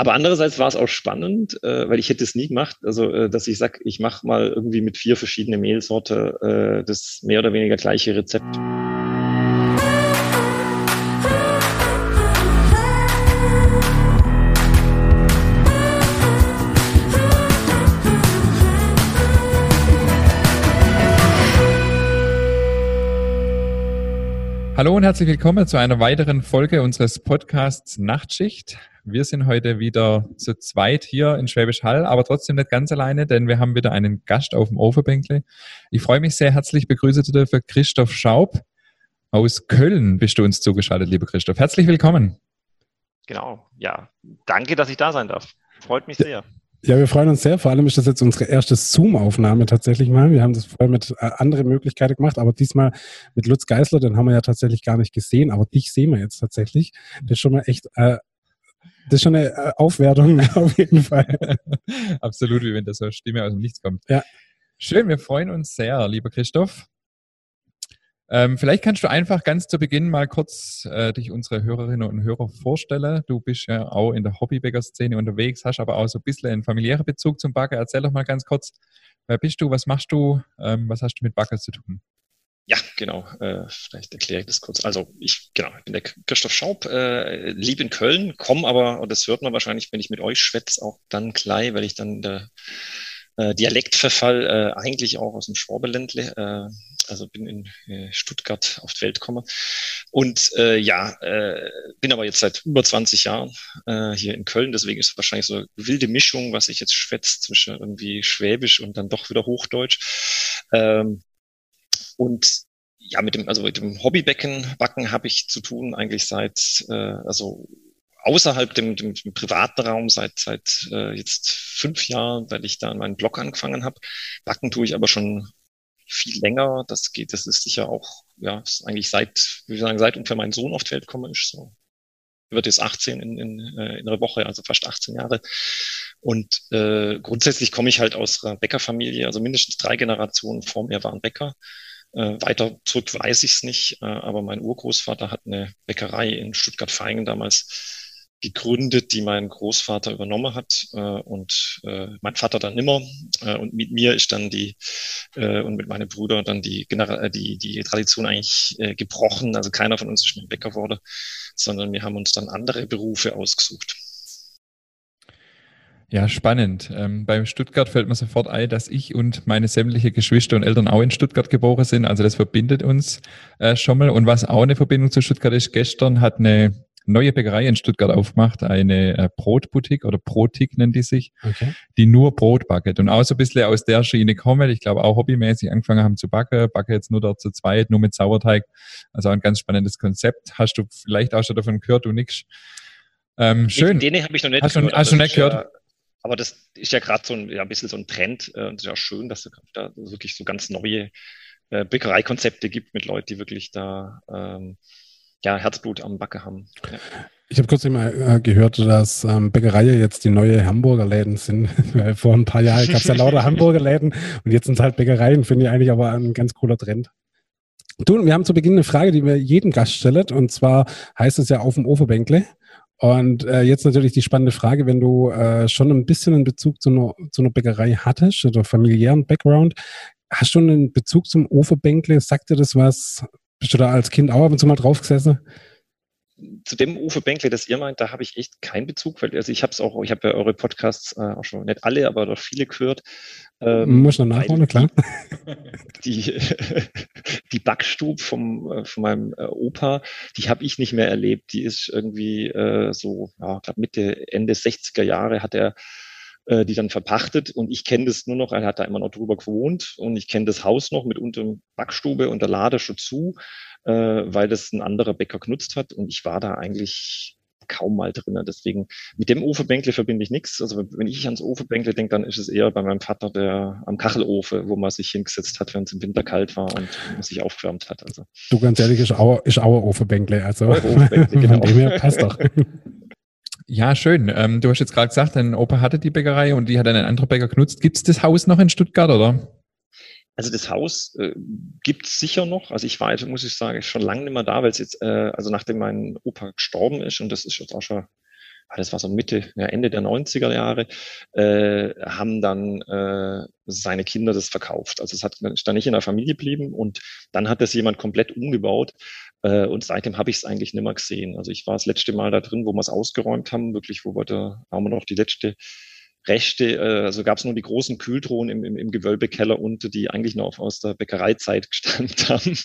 Aber andererseits war es auch spannend, äh, weil ich hätte es nie gemacht, also äh, dass ich sage, ich mache mal irgendwie mit vier verschiedenen Mehlsorte äh, das mehr oder weniger gleiche Rezept. Hallo und herzlich willkommen zu einer weiteren Folge unseres Podcasts Nachtschicht. Wir sind heute wieder zu zweit hier in Schwäbisch Hall, aber trotzdem nicht ganz alleine, denn wir haben wieder einen Gast auf dem Overbänkle. Ich freue mich sehr herzlich begrüßen zu dürfen Christoph Schaub aus Köln bist du uns zugeschaltet, lieber Christoph. Herzlich willkommen. Genau, ja. Danke, dass ich da sein darf. Freut mich sehr. Ja, wir freuen uns sehr. Vor allem ist das jetzt unsere erste Zoom-Aufnahme tatsächlich mal. Wir haben das vorher mit äh, anderen Möglichkeiten gemacht, aber diesmal mit Lutz Geisler, den haben wir ja tatsächlich gar nicht gesehen, aber dich sehen wir jetzt tatsächlich. Das ist schon mal echt, äh, das ist schon eine äh, Aufwertung auf jeden Fall. Absolut, wie wenn das so eine Stimme aus dem Nichts kommt. Ja. Schön, wir freuen uns sehr, lieber Christoph. Ähm, vielleicht kannst du einfach ganz zu Beginn mal kurz äh, dich unsere Hörerinnen und Hörer vorstellen. Du bist ja auch in der Hobbybäcker-Szene unterwegs, hast aber auch so ein bisschen einen familiären Bezug zum Backer. Erzähl doch mal ganz kurz, wer bist du, was machst du, ähm, was hast du mit Backer zu tun? Ja, genau. Äh, vielleicht erkläre ich das kurz. Also ich, genau, ich bin der Christoph Schaub, äh, liebe in Köln, komme aber, und das hört man wahrscheinlich, wenn ich mit euch schwätze, auch dann gleich, weil ich dann der äh, Dialektverfall äh, eigentlich auch aus dem Schwabeländle, äh, also bin in äh, Stuttgart auf die Welt gekommen. Und äh, ja, äh, bin aber jetzt seit über 20 Jahren äh, hier in Köln, deswegen ist es wahrscheinlich so eine wilde Mischung, was ich jetzt schwätze zwischen irgendwie Schwäbisch und dann doch wieder Hochdeutsch. Ähm, und ja, mit dem, also mit dem Hobbybecken backen habe ich zu tun eigentlich seit, äh, also außerhalb dem, dem, dem privaten Raum seit seit äh, jetzt fünf Jahren, weil ich da meinen Blog angefangen habe. Backen tue ich aber schon viel länger. Das geht, das ist sicher auch, ja, ist eigentlich seit, wie wir sagen, seit ungefähr mein Sohn auf die Welt komme, ist so. Wird jetzt 18 in, in, äh, in einer Woche, also fast 18 Jahre. Und äh, grundsätzlich komme ich halt aus einer Bäckerfamilie, also mindestens drei Generationen vor mir waren Bäcker. Äh, weiter zurück weiß ich es nicht, äh, aber mein Urgroßvater hat eine Bäckerei in Stuttgart-Feingen damals gegründet, die mein Großvater übernommen hat äh, und äh, mein Vater dann nimmer. Äh, und mit mir ist dann die äh, und mit meinem Bruder dann die, die, die Tradition eigentlich gebrochen. Also keiner von uns ist mehr Bäcker wurde, sondern wir haben uns dann andere Berufe ausgesucht. Ja, spannend. Ähm, beim Stuttgart fällt mir sofort ein, dass ich und meine sämtliche Geschwister und Eltern auch in Stuttgart geboren sind. Also das verbindet uns äh, schon mal. Und was auch eine Verbindung zu Stuttgart ist, gestern hat eine neue Bäckerei in Stuttgart aufgemacht, eine äh, Brotboutique oder Brotik nennt die sich, okay. die nur Brot backet und auch so ein bisschen aus der Schiene kommen. Ich glaube auch hobbymäßig angefangen haben zu backen, backe jetzt nur dort zu zweit, nur mit Sauerteig. Also ein ganz spannendes Konzept. Hast du vielleicht auch schon davon gehört, du nix? Ähm, schön. Den habe ich noch nicht hast gehört. Du, hast du nicht gehört? Aber das ist ja gerade so ein, ja, ein bisschen so ein Trend äh, und es ist ja schön, dass es da wirklich so ganz neue äh, Bäckereikonzepte gibt mit Leuten, die wirklich da ähm, ja, Herzblut am Backe haben. Ja. Ich habe kurz mal äh, gehört, dass ähm, Bäckereien jetzt die neue Hamburger Läden sind. Weil vor ein paar Jahren gab es ja lauter Hamburger Läden und jetzt sind es halt Bäckereien, finde ich eigentlich aber ein ganz cooler Trend. Du, wir haben zu Beginn eine Frage, die wir jedem Gast stellen und zwar heißt es ja auf dem Ofenbänkle. Und äh, jetzt natürlich die spannende Frage, wenn du äh, schon ein bisschen einen Bezug zu einer, zu einer Bäckerei hattest oder familiären Background, hast du einen Bezug zum Ofenbänkle? Sagt dir das was? Bist du da als Kind auch ab und zu mal drauf gesessen? Zu dem Uwe Bänkle, das ihr meint, da habe ich echt keinen Bezug, weil also ich habe es auch, ich habe ja eure Podcasts äh, auch schon nicht alle, aber doch viele gehört. Ähm, Muss noch nachholen, klar. Die, die Backstube vom, äh, von meinem äh, Opa, die habe ich nicht mehr erlebt. Die ist irgendwie äh, so, ja, ich glaube Mitte, Ende 60er Jahre hat er äh, die dann verpachtet und ich kenne das nur noch, er hat da immer noch drüber gewohnt und ich kenne das Haus noch mit unterm Backstube und der Lade schon zu, äh, weil das ein anderer Bäcker genutzt hat und ich war da eigentlich kaum mal drin. Deswegen mit dem Ofenbänkle verbinde ich nichts. Also wenn ich ans Ofenbänkle denke, dann ist es eher bei meinem Vater der am Kachelofen, wo man sich hingesetzt hat, wenn es im Winter kalt war und man sich aufgewärmt hat. Also. Du ganz ehrlich, ist auch, ist auch Ofenbänkle. Also Ofenbänkle, genau. von dem her passt doch. Ja, schön. Ähm, du hast jetzt gerade gesagt, dein Opa hatte die Bäckerei und die hat einen anderen Bäcker genutzt. Gibt es das Haus noch in Stuttgart, oder? Also das Haus äh, gibt es sicher noch. Also ich war jetzt, muss ich sagen, schon lange nicht mehr da, weil es jetzt, äh, also nachdem mein Opa gestorben ist, und das ist jetzt auch schon ah, das war so Mitte, ja, Ende der 90er Jahre, äh, haben dann äh, seine Kinder das verkauft. Also es hat ist dann nicht in der Familie geblieben und dann hat das jemand komplett umgebaut äh, und seitdem habe ich es eigentlich nicht mehr gesehen. Also ich war das letzte Mal da drin, wo wir es ausgeräumt haben, wirklich, wo wir da haben wir noch die letzte Rechte, äh, also gab es nur die großen Kühltruhen im, im, im Gewölbekeller unter, die eigentlich noch aus der Bäckereizeit gestanden haben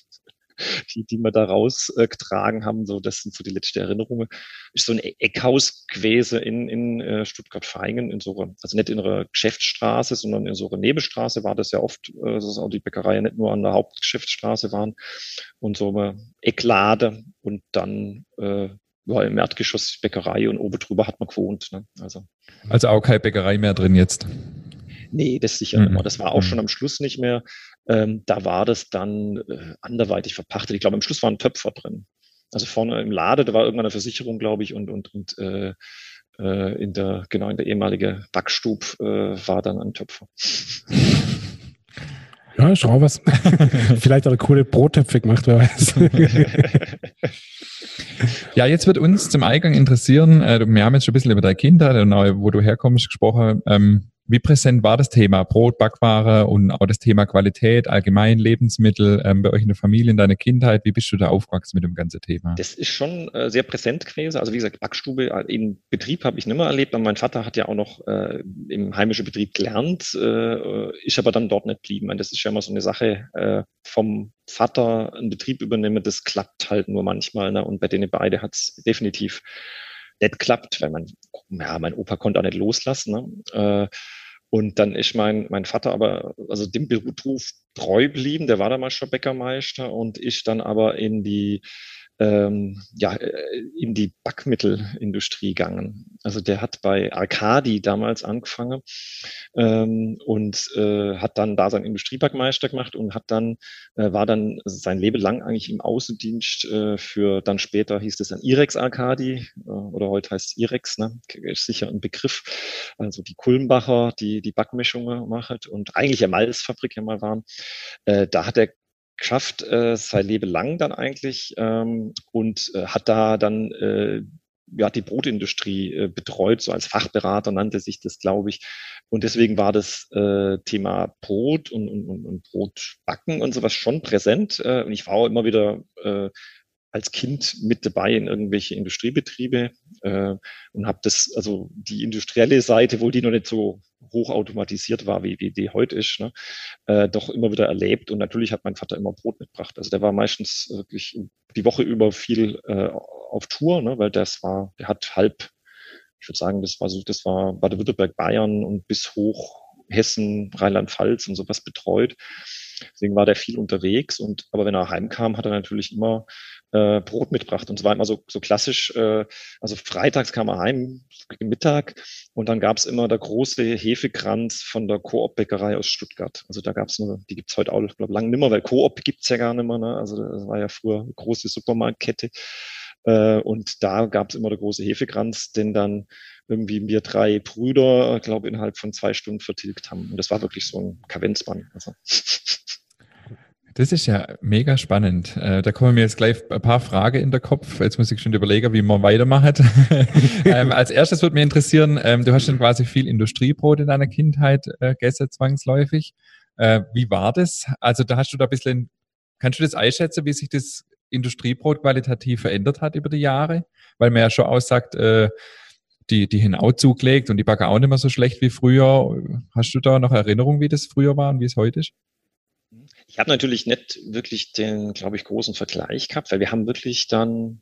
die, die wir da rausgetragen haben. So, das sind so die letzten Erinnerungen. Ist so ein e-, Eckhaus gewesen in, in äh, Stuttgart-Feingen, in so einer, also nicht in einer Geschäftsstraße, sondern in so einer Nebenstraße war das ja oft, äh, dass auch die Bäckerei nicht nur an der Hauptgeschäftsstraße waren und so eine Ecklade und dann äh, war im Erdgeschoss Bäckerei und oben drüber hat man gewohnt. Ne? Also. also auch keine Bäckerei mehr drin jetzt. Nee, das sicher mhm. nicht mehr. Das war auch mhm. schon am Schluss nicht mehr. Ähm, da war das dann äh, anderweitig verpachtet. Ich glaube, am Schluss war ein Töpfer drin. Also vorne im Lade, da war irgendwann eine Versicherung, glaube ich, und, und, und äh, äh, in der, genau, in der ehemalige Backstub äh, war dann ein Töpfer. Ja, schau was. Vielleicht auch eine coole Brottöpfe gemacht, wer weiß. ja, jetzt wird uns zum Eingang interessieren, äh, wir haben jetzt schon ein bisschen über deine Kinder, wo du herkommst, gesprochen. Wie präsent war das Thema Brot, Backware und auch das Thema Qualität, allgemein Lebensmittel ähm, bei euch in der Familie, in deiner Kindheit? Wie bist du da aufgewachsen mit dem ganzen Thema? Das ist schon äh, sehr präsent gewesen. Also wie gesagt, Backstube äh, im Betrieb habe ich nicht mehr erlebt. Und mein Vater hat ja auch noch äh, im heimischen Betrieb gelernt, äh, ist aber dann dort nicht geblieben. Und das ist ja immer so eine Sache äh, vom Vater einen Betrieb übernehmen. Das klappt halt nur manchmal. Ne? Und bei denen beide hat es definitiv nicht klappt, weil man, ja, mein Opa konnte auch nicht loslassen. Ne? Äh, und dann ist mein, mein Vater aber, also dem Beruf treu blieben, der war damals schon Bäckermeister und ist dann aber in die ähm, ja, äh, in die Backmittelindustrie gegangen. Also der hat bei Arcadi damals angefangen ähm, und äh, hat dann da seinen Industriebackmeister gemacht und hat dann, äh, war dann sein Leben lang eigentlich im Außendienst äh, für dann später hieß es dann Irex Arcadi äh, oder heute heißt es Irex, ne? ist sicher ein Begriff. Also die Kulmbacher, die die Backmischungen macht und eigentlich eine Malzfabrik ja mal waren. Äh, da hat er geschafft, äh, sein Leben lang dann eigentlich ähm, und äh, hat da dann äh, ja, die Brotindustrie äh, betreut, so als Fachberater nannte sich das, glaube ich. Und deswegen war das äh, Thema Brot und, und, und Brotbacken und sowas schon präsent. Äh, und ich war auch immer wieder äh, als Kind mit dabei in irgendwelche Industriebetriebe äh, und habe das, also die industrielle Seite, wohl die noch nicht so hochautomatisiert war, wie, wie die heute ist, ne, äh, doch immer wieder erlebt. Und natürlich hat mein Vater immer Brot mitgebracht. Also der war meistens wirklich die Woche über viel äh, auf Tour, ne, weil das war, der hat halb, ich würde sagen, das war so, das war Baden-Württemberg, Bayern und bis hoch Hessen, Rheinland-Pfalz und sowas betreut. Deswegen war der viel unterwegs und aber wenn er heimkam, hat er natürlich immer äh, Brot mitgebracht. Und es war immer so, so klassisch, äh, also freitags kam er heim Mittag und dann gab es immer der große Hefekranz von der Coop-Bäckerei aus Stuttgart. Also da gab es nur, die gibt's heute auch, ich glaube, lange nimmer, weil Coop gibt's ja gar nicht mehr. Ne? Also das war ja früher eine große Supermarktkette. Äh, und da gab's immer der große Hefekranz, den dann irgendwie wir drei Brüder, glaube innerhalb von zwei Stunden vertilgt haben. Und das war wirklich so ein Kavenzmann. Also. Das ist ja mega spannend. Äh, da kommen mir jetzt gleich ein paar Fragen in den Kopf. Jetzt muss ich schon überlegen, wie man weitermacht. ähm, als erstes würde mich interessieren, ähm, du hast schon quasi viel Industriebrot in deiner Kindheit äh, gegessen, zwangsläufig. Äh, wie war das? Also da hast du da ein bisschen, kannst du das einschätzen, wie sich das Industriebrot qualitativ verändert hat über die Jahre? Weil man ja schon aussagt, äh, die, die Hinau zugelegt und die backen auch nicht mehr so schlecht wie früher. Hast du da noch Erinnerung, wie das früher war und wie es heute ist? Ich habe natürlich nicht wirklich den, glaube ich, großen Vergleich gehabt, weil wir haben wirklich dann,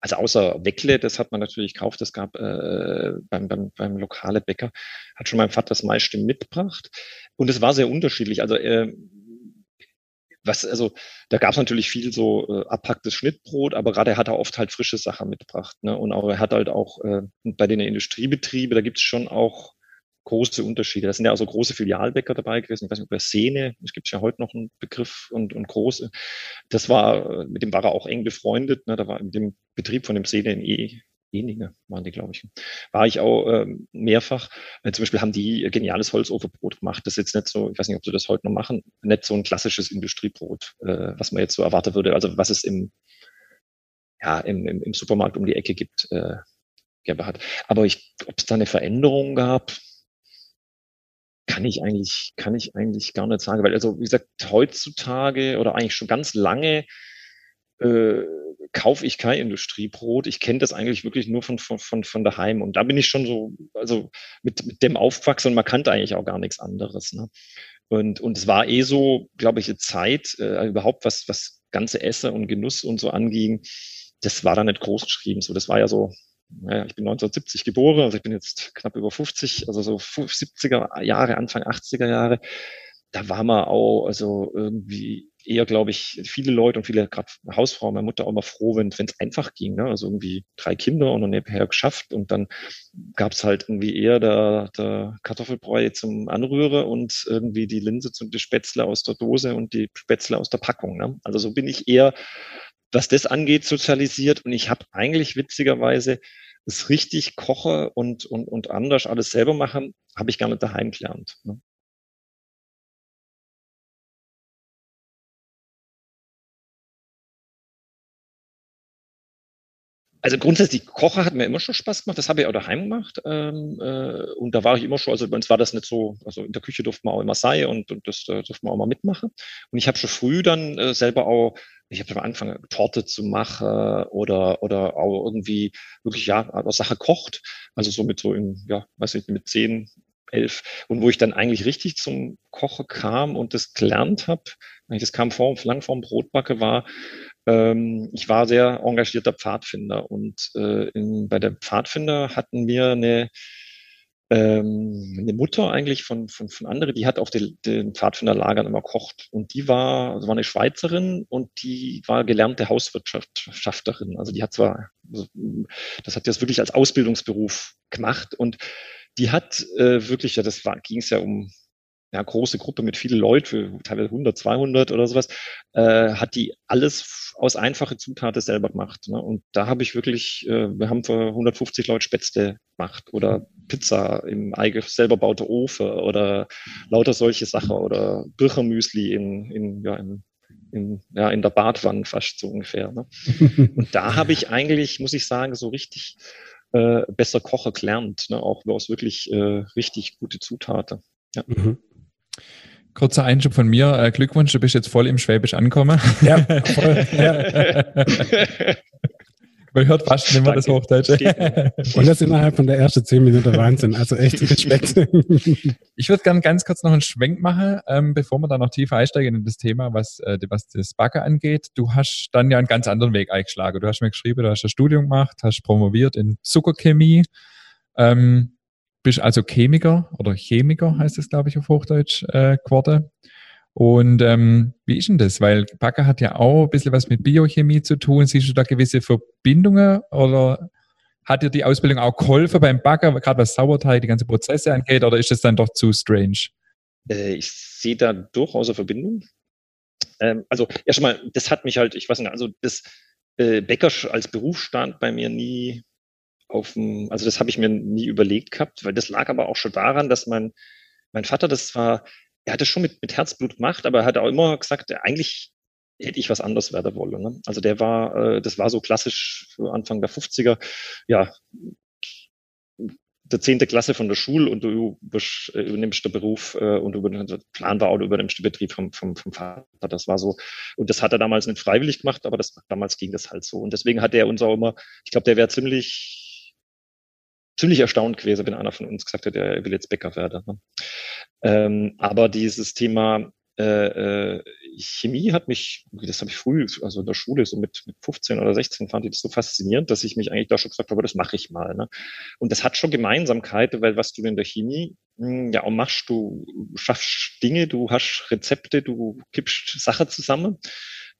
also außer Weckle, das hat man natürlich gekauft, das gab äh, beim, beim, beim lokale Bäcker, hat schon mein Vater das meiste mitgebracht. Und es war sehr unterschiedlich. Also äh, was, also da gab es natürlich viel so äh, abpacktes Schnittbrot, aber gerade er hat er oft halt frische Sachen mitgebracht. Ne? Und auch er hat halt auch äh, bei den Industriebetrieben, da gibt es schon auch große Unterschiede. Da sind ja auch so große Filialbäcker dabei gewesen. Ich weiß nicht, ob er Szene, es gibt ja heute noch einen Begriff und, und große. Das war, mit dem war er auch eng befreundet. Ne? Da war mit dem Betrieb von dem Szene in E, Eninge waren die, glaube ich. War ich auch ähm, mehrfach. Äh, zum Beispiel haben die geniales Holzofenbrot gemacht. Das ist jetzt nicht so, ich weiß nicht, ob sie das heute noch machen, nicht so ein klassisches Industriebrot, äh, was man jetzt so erwarten würde. Also was es im, ja, im, im, im Supermarkt um die Ecke gibt. Äh, gegeben hat. Aber ich, ob es da eine Veränderung gab, kann ich eigentlich, kann ich eigentlich gar nicht sagen, weil also wie gesagt, heutzutage oder eigentlich schon ganz lange äh, kaufe ich kein Industriebrot. Ich kenne das eigentlich wirklich nur von, von, von, von daheim. Und da bin ich schon so, also mit, mit dem aufgewachsen und man kannte eigentlich auch gar nichts anderes. Ne? Und, und es war eh so, glaube ich, eine Zeit, äh, überhaupt was, was ganze Esse und Genuss und so anging, das war da nicht groß geschrieben. So, das war ja so, naja, ich bin 1970 geboren, also ich bin jetzt knapp über 50, also so 70er Jahre, Anfang 80er Jahre. Da war man auch, also irgendwie eher, glaube ich, viele Leute und viele, gerade Hausfrauen, meine Mutter auch immer froh, wenn es einfach ging. Ne? Also irgendwie drei Kinder und dann nebenher geschafft und dann gab es halt irgendwie eher der, der Kartoffelbräu zum Anrühre und irgendwie die Linse und die Spätzle aus der Dose und die Spätzle aus der Packung. Ne? Also so bin ich eher, was das angeht, sozialisiert und ich habe eigentlich witzigerweise das richtig koche und, und, und anders alles selber machen, habe ich gar nicht daheim gelernt. Ne? Also grundsätzlich Kocher hat mir immer schon Spaß gemacht. Das habe ich auch daheim gemacht. Ähm, äh, und da war ich immer schon, also bei uns war das nicht so, also in der Küche durfte man auch immer sein und, und das äh, durfte man auch mal mitmachen. Und ich habe schon früh dann äh, selber auch, ich habe am Anfang Torte zu machen oder, oder auch irgendwie wirklich, ja, aus Sache kocht. Also so mit so in, ja, weiß nicht, mit zehn, elf. Und wo ich dann eigentlich richtig zum Kochen kam und das gelernt habe, das kam vor, lang vor dem Brotbacke war, ähm, ich war sehr engagierter Pfadfinder und äh, in, bei der Pfadfinder hatten wir eine, ähm, eine Mutter eigentlich von, von, von anderen, die hat auf den, den Pfadfinderlagern immer kocht und die war, also war eine Schweizerin und die war gelernte Hauswirtschafterin. Also die hat zwar, also, das hat das wirklich als Ausbildungsberuf gemacht und die hat äh, wirklich, ja, das ging es ja um ja, große Gruppe mit vielen Leuten, teilweise 100, 200 oder sowas, äh, hat die alles aus einfache Zutaten selber gemacht. Ne? Und da habe ich wirklich, äh, wir haben für 150 Leute Spätzle gemacht oder Pizza im eigenen selber baute Ofen oder lauter solche Sachen oder Birchermüsli in, in, ja, in, in, ja, in der Badwanne fast so ungefähr. Ne? Und da habe ich eigentlich, muss ich sagen, so richtig äh, besser Kocher gelernt, ne? auch aus wirklich äh, richtig gute Zutaten. Ja. Mhm. Kurzer Einschub von mir. Äh, Glückwunsch, du bist jetzt voll im Schwäbisch angekommen. Ja, voll. Ja. Man hört fast nicht mehr das Hochdeutsche. Und das innerhalb von der ersten zehn Minuten Wahnsinn. Also echt Respekt. Ich würde gerne ganz kurz noch einen Schwenk machen, ähm, bevor wir da noch tiefer einsteigen in das Thema, was, äh, was das Backe angeht. Du hast dann ja einen ganz anderen Weg eingeschlagen. Du hast mir geschrieben, du hast ein Studium gemacht, hast promoviert in Zuckerchemie. Ähm, bist also Chemiker oder Chemiker heißt es, glaube ich, auf Hochdeutsch äh, geworden. Und ähm, wie ist denn das? Weil Backer hat ja auch ein bisschen was mit Biochemie zu tun. Siehst du da gewisse Verbindungen oder hat dir die Ausbildung auch geholfen beim Backer, gerade was Sauerteig, die ganzen Prozesse angeht, oder ist das dann doch zu strange? Äh, ich sehe da durchaus eine Verbindung. Ähm, also erstmal, das hat mich halt, ich weiß nicht, also das äh, Bäcker als Beruf stand bei mir nie auf dem, also das habe ich mir nie überlegt gehabt, weil das lag aber auch schon daran, dass mein, mein Vater, das war, er hat das schon mit, mit Herzblut gemacht, aber er hat auch immer gesagt, eigentlich hätte ich was anderes werden wollen. Ne? Also der war, äh, das war so klassisch Anfang der 50er, ja, der zehnte Klasse von der Schule und du äh, übernimmst den Beruf äh, und über den Plan war auch, du übernimmst den Betrieb vom, vom, vom Vater. Das war so. Und das hat er damals nicht freiwillig gemacht, aber das, damals ging das halt so. Und deswegen hat er uns auch immer, ich glaube, der wäre ziemlich ziemlich erstaunt gewesen, wenn einer von uns gesagt hätte, er will jetzt Bäcker werden. Ne? Ähm, aber dieses Thema äh, äh, Chemie hat mich, das habe ich früh, also in der Schule, so mit, mit 15 oder 16 fand ich das so faszinierend, dass ich mich eigentlich da schon gesagt habe, das mache ich mal. Ne? Und das hat schon Gemeinsamkeit, weil was du in der Chemie hm, ja auch machst, du schaffst Dinge, du hast Rezepte, du kippst Sachen zusammen.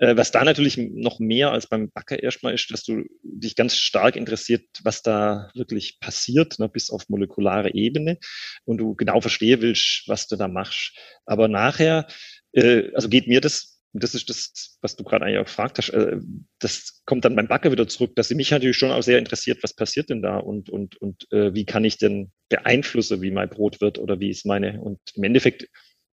Äh, was da natürlich noch mehr als beim Backer erstmal ist, dass du dich ganz stark interessiert, was da wirklich passiert, ne, bis auf molekulare Ebene und du genau verstehen willst, was du da machst. Aber nachher, äh, also geht mir das das ist das, was du gerade eigentlich auch gefragt hast. Äh, das kommt dann beim Backer wieder zurück, dass sie mich natürlich schon auch sehr interessiert, was passiert denn da und, und, und äh, wie kann ich denn beeinflussen, wie mein Brot wird oder wie ist meine. Und im Endeffekt,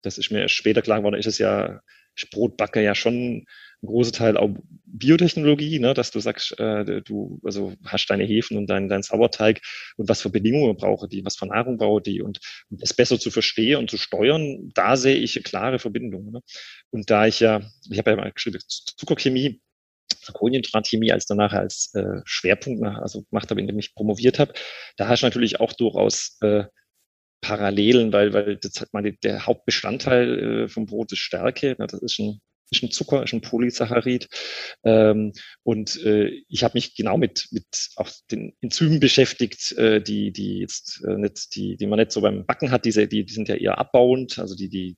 das ist mir später klar geworden, ist es ja, Brotbacker ja schon ein großer Teil auch Biotechnologie, ne, dass du sagst, äh, du also hast deine Hefen und deinen dein Sauerteig und was für Bedingungen brauche die, was für Nahrung brauche die und, und es besser zu verstehen und zu steuern, da sehe ich klare Verbindung. Ne? Und da ich ja, ich habe ja mal geschrieben, Zuckerchemie, Kohlenhydratchemie als danach als äh, Schwerpunkt also gemacht habe, indem ich promoviert habe, da hast du natürlich auch durchaus äh, Parallelen, weil, weil das hat mal der Hauptbestandteil äh, vom Brot ist Stärke. Ne? Das ist ein ist ein Zucker, ist ein Polysaccharid. Ähm, und äh, ich habe mich genau mit, mit auch den Enzymen beschäftigt, äh, die, die jetzt äh, nicht, die, die man nicht so beim Backen hat, diese, die, die sind ja eher abbauend, also die, die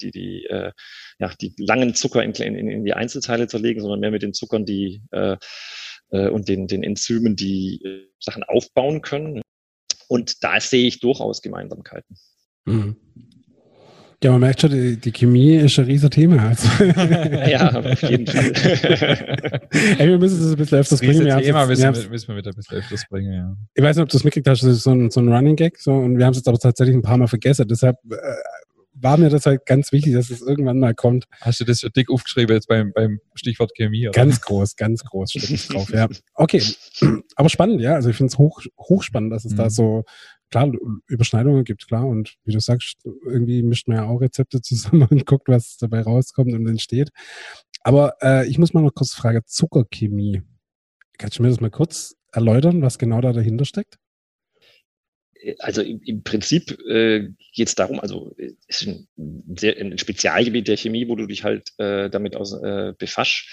die, die, äh, ja, die langen Zucker in, in, in die Einzelteile zerlegen, sondern mehr mit den Zuckern, die äh, äh, und den, den Enzymen, die äh, Sachen aufbauen können. Und da sehe ich durchaus Gemeinsamkeiten. Mhm. Ja, man merkt schon, die, die Chemie ist ein riesiges Thema. Also. ja, auf jeden Fall. Ey, wir müssen das ein bisschen öfters bringen. Wir Thema müssen, wir, müssen wir wieder ein bisschen öfters bringen, ja. Ich weiß nicht, ob du es mitgekriegt hast, das ist so ein, so ein Running Gag, so, und wir haben es jetzt aber tatsächlich ein paar Mal vergessen. Deshalb äh, war mir das halt ganz wichtig, dass es irgendwann mal kommt. Hast du das so dick aufgeschrieben jetzt beim, beim Stichwort Chemie? Oder? Ganz groß, ganz groß steht ich drauf, ja. Okay, aber spannend, ja. Also ich finde es hoch, hochspannend, dass es mhm. da so klar, Überschneidungen gibt, klar. Und wie du sagst, irgendwie mischt man ja auch Rezepte zusammen und guckt, was dabei rauskommt und entsteht. Aber äh, ich muss mal noch kurz fragen, Zuckerchemie. Kannst du mir das mal kurz erläutern, was genau da dahinter steckt? Also im, im Prinzip äh, geht es darum, also es ist ein, sehr, ein Spezialgebiet der Chemie, wo du dich halt äh, damit aus, äh, befasst.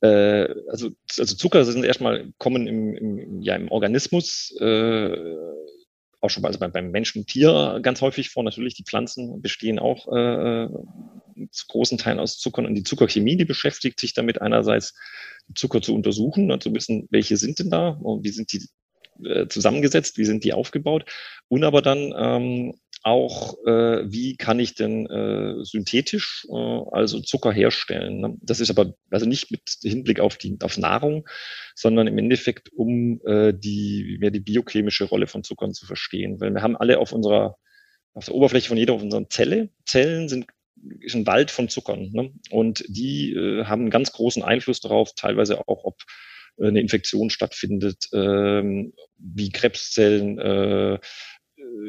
Äh, also, also Zucker sind erstmal kommen im, im, ja, im Organismus äh, auch schon also beim Menschen und Tier ganz häufig vor. Natürlich, die Pflanzen bestehen auch äh, zu großen Teilen aus Zuckern und die Zuckerchemie, die beschäftigt sich damit einerseits Zucker zu untersuchen und zu wissen, welche sind denn da und wie sind die äh, zusammengesetzt, wie sind die aufgebaut und aber dann ähm, auch, äh, wie kann ich denn äh, synthetisch, äh, also Zucker herstellen. Ne? Das ist aber also nicht mit Hinblick auf die auf Nahrung, sondern im Endeffekt um äh, die mehr die biochemische Rolle von Zuckern zu verstehen, weil wir haben alle auf unserer auf der Oberfläche von jeder unserer Zelle Zellen sind ist ein Wald von Zuckern ne? und die äh, haben einen ganz großen Einfluss darauf, teilweise auch ob eine Infektion stattfindet, ähm, wie Krebszellen äh,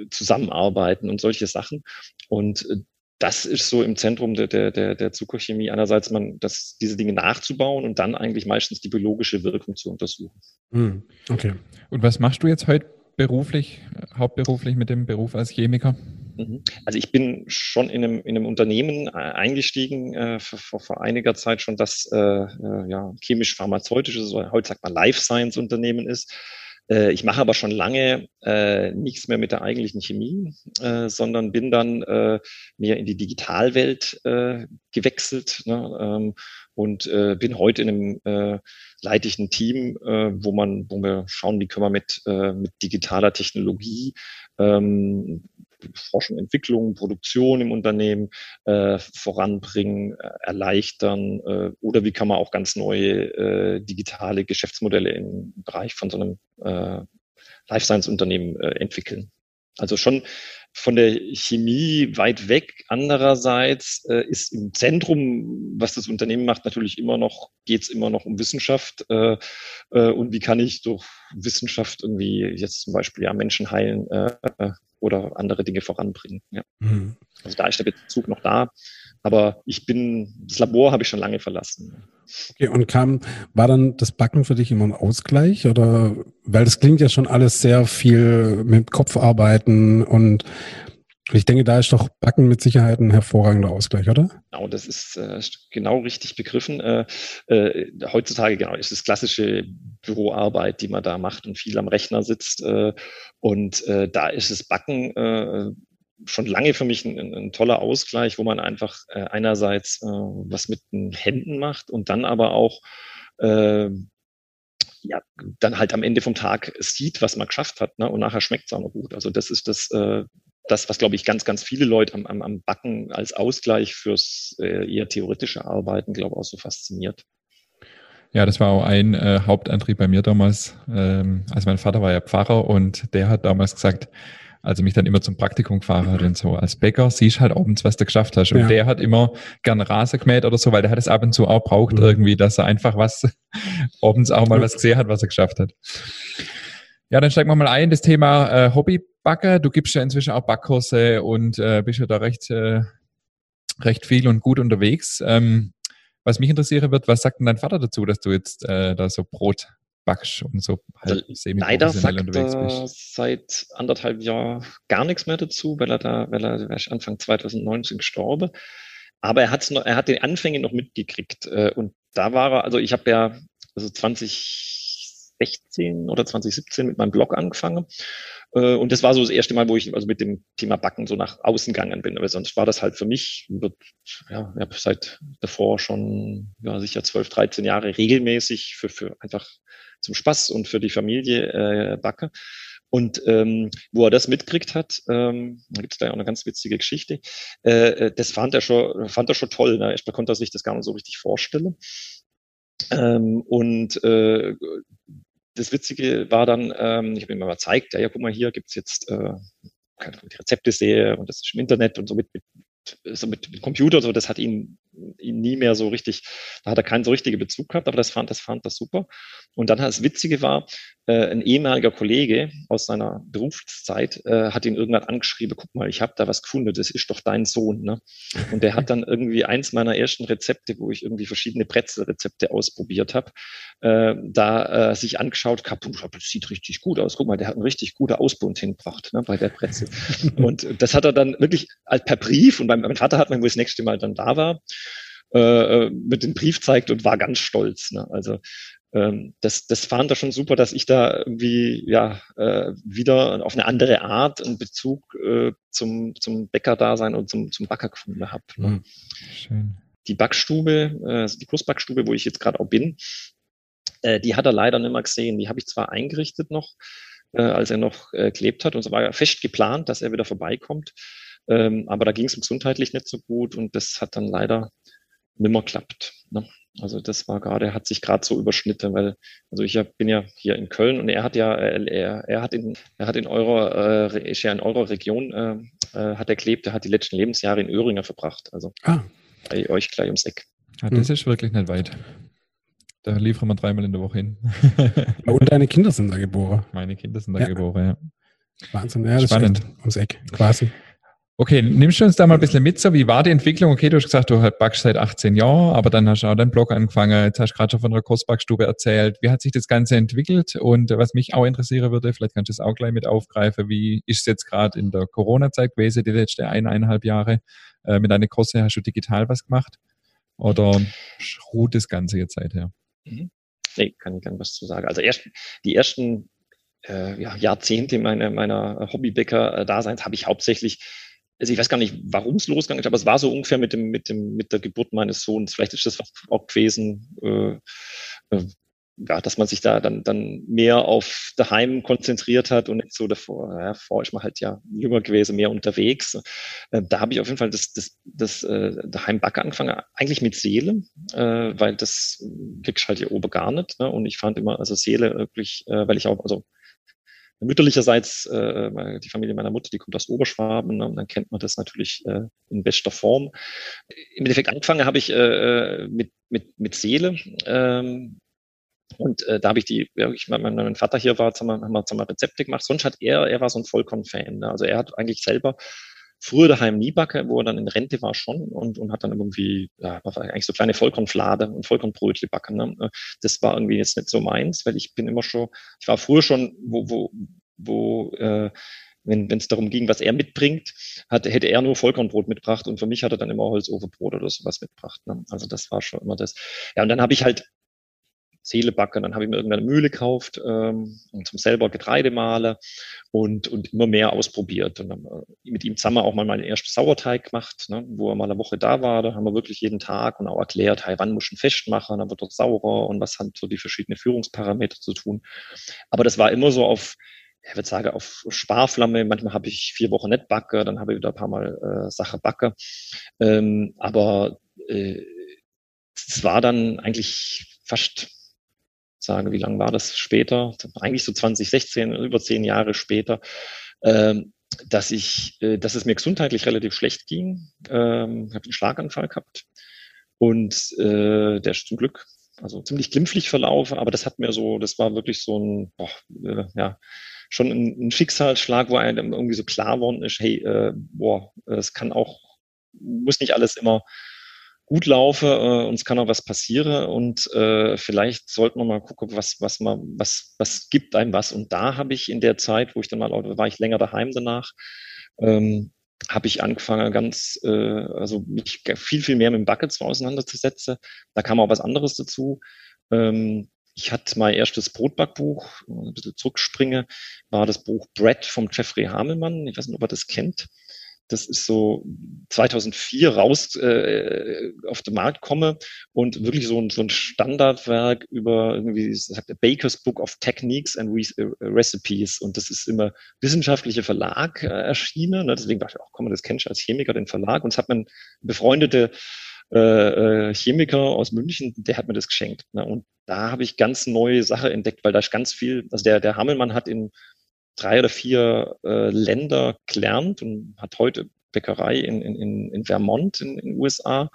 zusammenarbeiten und solche Sachen. Und äh, das ist so im Zentrum der, der, der Zuckerchemie. Einerseits man, das, diese Dinge nachzubauen und dann eigentlich meistens die biologische Wirkung zu untersuchen. Hm, okay. Und was machst du jetzt heute beruflich, hauptberuflich mit dem Beruf als Chemiker? Mhm. Also ich bin schon in einem, in einem Unternehmen äh, eingestiegen äh, vor, vor einiger Zeit schon, das äh, äh, ja, chemisch-pharmazeutisches, heute sagt man Life Science Unternehmen ist. Äh, ich mache aber schon lange äh, nichts mehr mit der eigentlichen Chemie, äh, sondern bin dann äh, mehr in die Digitalwelt äh, gewechselt ne, ähm, und äh, bin heute in einem äh, leite Team, äh, wo man, wo wir schauen, wie können wir mit, äh, mit digitaler Technologie ähm, Forschung, Entwicklung, Produktion im Unternehmen äh, voranbringen, äh, erleichtern äh, oder wie kann man auch ganz neue äh, digitale Geschäftsmodelle im Bereich von so einem äh, Life Science Unternehmen äh, entwickeln. Also schon von der Chemie weit weg. Andererseits äh, ist im Zentrum, was das Unternehmen macht, natürlich immer noch, geht es immer noch um Wissenschaft. Äh, äh, und wie kann ich durch Wissenschaft irgendwie jetzt zum Beispiel ja Menschen heilen äh, oder andere Dinge voranbringen. Ja. Mhm. Also da ist der Bezug noch da. Aber ich bin, das Labor habe ich schon lange verlassen. Okay, und kam, war dann das Backen für dich immer ein Ausgleich? Oder, weil das klingt ja schon alles sehr viel mit Kopfarbeiten und ich denke, da ist doch Backen mit Sicherheit ein hervorragender Ausgleich, oder? Genau, das ist äh, genau richtig begriffen. Äh, äh, heutzutage genau ist es klassische Büroarbeit, die man da macht und viel am Rechner sitzt. Äh, und äh, da ist es Backen äh, schon lange für mich ein, ein, toller Ausgleich, wo man einfach einerseits was mit den Händen macht und dann aber auch ja, dann halt am Ende vom Tag sieht, was man geschafft hat, ne? und nachher schmeckt es auch noch gut. Also das ist das, äh, das, was, glaube ich, ganz, ganz viele Leute am, am, am Backen als Ausgleich fürs äh, eher theoretische Arbeiten, glaube ich, auch so fasziniert. Ja, das war auch ein äh, Hauptantrieb bei mir damals. Ähm, also mein Vater war ja Pfarrer und der hat damals gesagt, also mich dann immer zum Praktikum gefahren hat und so. Als Bäcker siehst halt abends, was du geschafft hast. Und ja. der hat immer gern Rasen gemäht oder so, weil der hat es ab und zu auch braucht mhm. irgendwie, dass er einfach was abends auch mal was gesehen hat, was er geschafft hat. Ja, dann steigen wir mal ein, das Thema äh, Hobbybacke. Du gibst ja inzwischen auch Backkurse und äh, bist ja da recht, äh, recht viel und gut unterwegs. Ähm, was mich interessieren wird, was sagt denn dein Vater dazu, dass du jetzt äh, da so Brot backst und so halt also leider sagt unterwegs bist? seit anderthalb Jahren gar nichts mehr dazu, weil er da, weil er, er Anfang 2019 gestorben. Aber er, hat's noch, er hat den Anfänge noch mitgekriegt. Äh, und da war er, also ich habe ja also 2016 oder 2017 mit meinem Blog angefangen. Äh, und das war so das erste Mal, wo ich also mit dem Thema Backen so nach außen gegangen bin. Aber sonst war das halt für mich, wird, ja, ich habe seit davor schon ja, sicher 12, 13 Jahre regelmäßig für, für einfach zum Spaß und für die Familie äh, backe. Und ähm, wo er das mitkriegt hat, ähm, da gibt es da ja auch eine ganz witzige Geschichte, äh, das fand er schon, fand er schon toll. Ne? Erstmal konnte er sich das gar nicht so richtig vorstellen. Ähm, und äh, das Witzige war dann, ähm, ich habe ihm mal gezeigt, ja, ja, guck mal, hier gibt's jetzt äh, kann ich die Rezepte sehe und das ist im Internet und so mit, mit so mit, mit Computer, so, das hat ihn, ihn nie mehr so richtig, da hat er keinen so richtigen Bezug gehabt, aber das fand, das fand das super. Und dann das Witzige war, äh, ein ehemaliger Kollege aus seiner Berufszeit äh, hat ihn irgendwann angeschrieben, guck mal, ich habe da was gefunden, das ist doch dein Sohn. Ne? Und der hat dann irgendwie eins meiner ersten Rezepte, wo ich irgendwie verschiedene Brezelrezepte ausprobiert habe, äh, da äh, sich angeschaut gehabt, das sieht richtig gut aus. Guck mal, der hat einen richtig guten Ausbund hingebracht ne, bei der Brezel. und das hat er dann wirklich per Brief, und mein, mein Vater hat mir, wo ich das nächste Mal dann da war, äh, äh, mit dem Brief zeigt und war ganz stolz. Ne? Also ähm, das, das fand er schon super, dass ich da irgendwie ja äh, wieder auf eine andere Art einen Bezug äh, zum, zum Bäcker-Dasein und zum, zum Backer gefunden habe. Ne? Mhm. Schön. Die Backstube, äh, die Kursbackstube, wo ich jetzt gerade auch bin, äh, die hat er leider nicht mehr gesehen. Die habe ich zwar eingerichtet noch, als er noch gelebt hat, und es war fest geplant, dass er wieder vorbeikommt. Ähm, aber da ging es gesundheitlich nicht so gut und das hat dann leider nimmer klappt. Ne? Also das war gerade, hat sich gerade so überschnitten, weil also ich bin ja hier in Köln und er hat ja, er, er hat in, er hat in eurer, äh, ist ja in eurer Region, äh, äh, hat er gelebt, er hat die letzten Lebensjahre in Öhringer verbracht, also ah. bei euch gleich ums Eck. Ja, das hm. ist wirklich nicht weit. Da liefern wir dreimal in der Woche hin. und deine Kinder sind da geboren. Meine Kinder sind da ja. geboren, ja. Wahnsinn, ja, Spannend. ums Eck, quasi. Okay, nimmst du uns da mal ein bisschen mit, so wie war die Entwicklung? Okay, du hast gesagt, du backst seit 18 Jahren, aber dann hast du auch deinen Blog angefangen, jetzt hast du gerade schon von der Kostbackstube erzählt. Wie hat sich das Ganze entwickelt? Und was mich auch interessieren würde, vielleicht kannst du es auch gleich mit aufgreifen, wie ist es jetzt gerade in der Corona-Zeit gewesen, die letzten eineinhalb Jahre? Äh, mit deiner Kurse hast du digital was gemacht? Oder ruht das Ganze jetzt seither? Mhm. Nee, kann ich gerne was zu sagen. Also erst, die ersten äh, ja, Jahrzehnte meiner, meiner Hobbybäcker-Daseins habe ich hauptsächlich also ich weiß gar nicht, warum es losgegangen ist, aber es war so ungefähr mit dem, mit dem, mit der Geburt meines Sohns. Vielleicht ist das auch gewesen, äh, äh, ja, dass man sich da dann, dann mehr auf daheim konzentriert hat und nicht so davor, ja, vorher ist man halt ja jünger gewesen, mehr unterwegs. Äh, da habe ich auf jeden Fall das, das, das äh, daheim Backe angefangen, eigentlich mit Seele, äh, weil das kriegst halt hier oben gar nicht. Ne? Und ich fand immer, also Seele wirklich, äh, weil ich auch, also mütterlicherseits, äh, die Familie meiner Mutter, die kommt aus Oberschwaben, ne, und dann kennt man das natürlich äh, in bester Form. Im Endeffekt angefangen habe ich äh, mit, mit, mit Seele. Ähm, und äh, da habe ich die, ja, ich, mein, mein Vater hier war, haben wir, haben wir, haben wir Rezepte gemacht. Sonst hat er, er war so ein Vollkorn-Fan. Ne? Also er hat eigentlich selber früher daheim nie backe, wo er dann in Rente war schon und, und hat dann irgendwie, ja, eigentlich so kleine Vollkornflade und Vollkornbrötchen backen. Ne? Das war irgendwie jetzt nicht so meins, weil ich bin immer schon, ich war früher schon, wo, wo, wo äh, wenn es darum ging, was er mitbringt, hat, hätte er nur Vollkornbrot mitgebracht und für mich hat er dann immer Holzofenbrot oder sowas mitgebracht. Ne? Also das war schon immer das. Ja, und dann habe ich halt Seele backen. Dann habe ich mir irgendeine Mühle gekauft ähm, und zum selber Getreide male und, und immer mehr ausprobiert. Und dann äh, mit ihm zusammen auch mal meinen ersten Sauerteig gemacht, ne, wo er mal eine Woche da war. Da haben wir wirklich jeden Tag und auch erklärt, hey, wann muss ich ihn festmachen, dann wird er saurer und was haben so die verschiedenen Führungsparameter zu tun. Aber das war immer so auf, ich würde sagen, auf Sparflamme. Manchmal habe ich vier Wochen nicht backe, dann habe ich wieder ein paar Mal äh, Sache backe. Ähm, aber äh, es war dann eigentlich fast sage, wie lange war das später? Eigentlich so 2016, über zehn Jahre später, ähm, dass ich, äh, dass es mir gesundheitlich relativ schlecht ging. Ähm, ich habe einen Schlaganfall gehabt und äh, der ist zum Glück also ziemlich glimpflich verlaufen, aber das hat mir so, das war wirklich so ein, boah, äh, ja, schon ein, ein Schicksalsschlag, wo einem irgendwie so klar worden ist, hey, äh, boah, es kann auch, muss nicht alles immer gut laufe äh, und es kann auch was passieren und äh, vielleicht sollten wir mal gucken, was, was man, was, was gibt einem was. Und da habe ich in der Zeit, wo ich dann mal, war ich länger daheim danach, ähm, habe ich angefangen, ganz, äh, also mich viel, viel mehr mit dem Buckets auseinanderzusetzen. Da kam auch was anderes dazu. Ähm, ich hatte mein erstes Brotbackbuch, ein bisschen zurückspringe, war das Buch Bread vom Jeffrey Hamelmann. Ich weiß nicht, ob er das kennt das ist so 2004 raus äh, auf den Markt komme und wirklich so ein, so ein Standardwerk über irgendwie sagt der Baker's Book of Techniques and äh, Recipes und das ist immer wissenschaftlicher Verlag äh, erschienen. Ne? Deswegen dachte ich, auch, komm, das kennst du als Chemiker den Verlag und es hat man befreundete äh, äh, Chemiker aus München, der hat mir das geschenkt. Ne? Und da habe ich ganz neue Sache entdeckt, weil da ist ganz viel, also der, der Hammelmann hat in drei oder vier äh, Länder gelernt und hat heute Bäckerei in, in, in Vermont in den USA.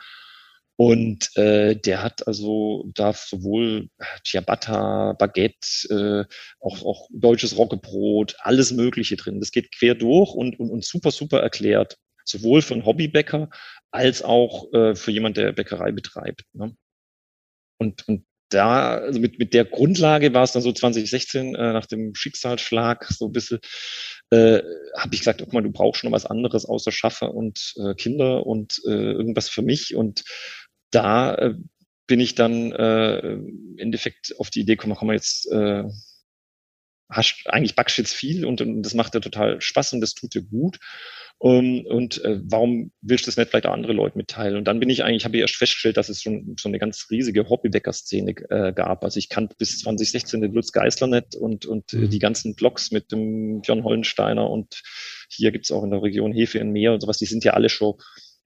Und äh, der hat also da sowohl Ciabatta, Baguette, äh, auch, auch deutsches Roggebrot, alles Mögliche drin. Das geht quer durch und, und, und super, super erklärt. Sowohl für einen Hobbybäcker als auch äh, für jemand, der Bäckerei betreibt. Ne? Und, und da, also mit, mit der Grundlage war es dann so 2016 äh, nach dem Schicksalsschlag so ein bisschen, äh, habe ich gesagt, guck mal, du brauchst schon was anderes außer Schaffer und äh, Kinder und äh, irgendwas für mich. Und da äh, bin ich dann äh, im Endeffekt auf die Idee gekommen, komm mal jetzt, äh, hast eigentlich backst jetzt viel und, und das macht dir total Spaß und das tut dir gut. Um, und äh, warum willst du das nicht vielleicht auch andere Leute mitteilen? Und dann bin ich eigentlich, habe ich erst festgestellt, dass es schon so eine ganz riesige Hobbybäcker-Szene äh, gab. Also ich kannte bis 2016 den Lutz Geisler nicht und, und äh, mhm. die ganzen Blogs mit dem Björn Hollensteiner und hier gibt's auch in der Region Hefe in Meer und sowas, die sind ja alle schon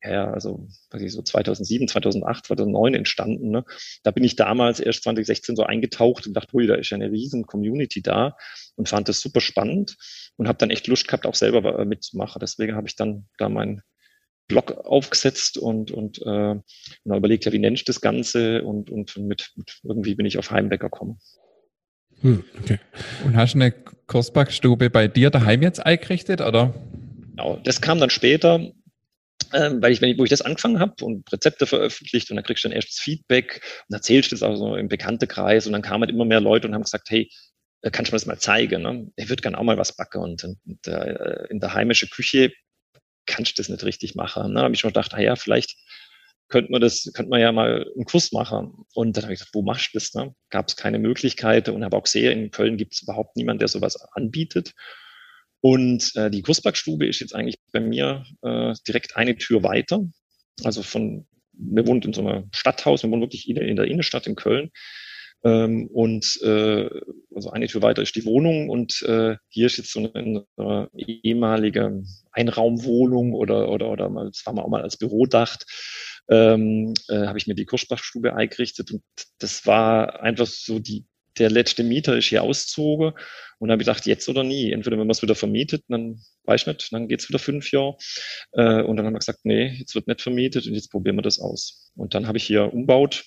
ja, also weiß ich, so 2007, 2008, 2009 entstanden. Ne? Da bin ich damals erst 2016 so eingetaucht und dachte, hui, da ist ja eine riesen Community da und fand das super spannend und habe dann echt Lust gehabt, auch selber äh, mitzumachen. Deswegen habe ich dann da meinen Blog aufgesetzt und, und, äh, dann überlegt, ja, wie nenne ich das Ganze und, und mit, mit irgendwie bin ich auf Heimbäcker gekommen. Hm, okay. Und hast du eine Kursbackstube bei dir daheim jetzt eingerichtet, oder? Genau, das kam dann später ähm, weil ich, wenn ich, wo ich das angefangen habe und Rezepte veröffentlicht und dann kriegst du dann erstes Feedback und erzählst das auch so im Bekanntenkreis und dann kamen halt immer mehr Leute und haben gesagt, hey, äh, kannst du mir das mal zeigen? Ne? Ich würde gerne auch mal was backen und, und äh, in der heimischen Küche kannst du das nicht richtig machen. Ne? Da habe ich schon gedacht, ah ja, vielleicht könnte man das, könnte man ja mal einen Kurs machen. Und dann habe ich gesagt, wo machst du das? Ne? Gab es keine Möglichkeit und habe auch gesehen, in Köln gibt es überhaupt niemanden, der sowas anbietet. Und äh, die Kursbackstube ist jetzt eigentlich bei mir äh, direkt eine Tür weiter. Also von, wir wohnen in so einem Stadthaus, wir wohnen wirklich in, in der Innenstadt in Köln. Ähm, und äh, also eine Tür weiter ist die Wohnung und äh, hier ist jetzt so eine, eine ehemalige Einraumwohnung oder oder oder mal, das war mal auch mal als Büro dacht, ähm, äh, habe ich mir die Kursbachstube eingerichtet und das war einfach so die der letzte Mieter ist hier auszogen und habe ich gedacht, jetzt oder nie. Entweder wenn man es wieder vermietet, dann weiß ich nicht, dann geht's wieder fünf Jahre. Äh, und dann haben wir gesagt, nee, jetzt wird nicht vermietet und jetzt probieren wir das aus. Und dann habe ich hier umbaut,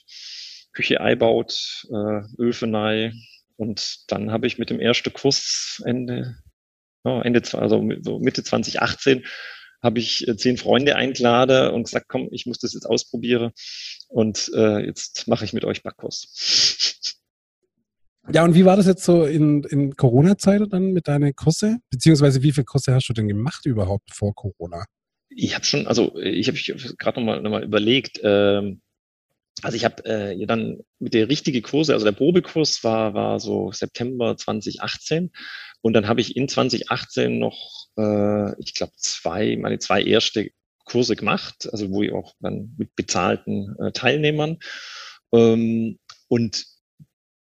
Küche einbaut, äh, Öfenei und dann habe ich mit dem ersten Kurs Ende, oh, Ende also so Mitte 2018 habe ich äh, zehn Freunde eingeladen und gesagt, komm, ich muss das jetzt ausprobieren und äh, jetzt mache ich mit euch Backkurs. Ja, und wie war das jetzt so in, in Corona-Zeit dann mit deinen Kurse? Beziehungsweise wie viele Kurse hast du denn gemacht überhaupt vor Corona? Ich habe schon, also ich habe gerade nochmal noch mal überlegt, ähm, also ich habe äh, dann mit der richtigen Kurse, also der Probekurs war, war so September 2018 und dann habe ich in 2018 noch, äh, ich glaube, zwei, meine zwei erste Kurse gemacht, also wo ich auch dann mit bezahlten äh, Teilnehmern. Ähm, und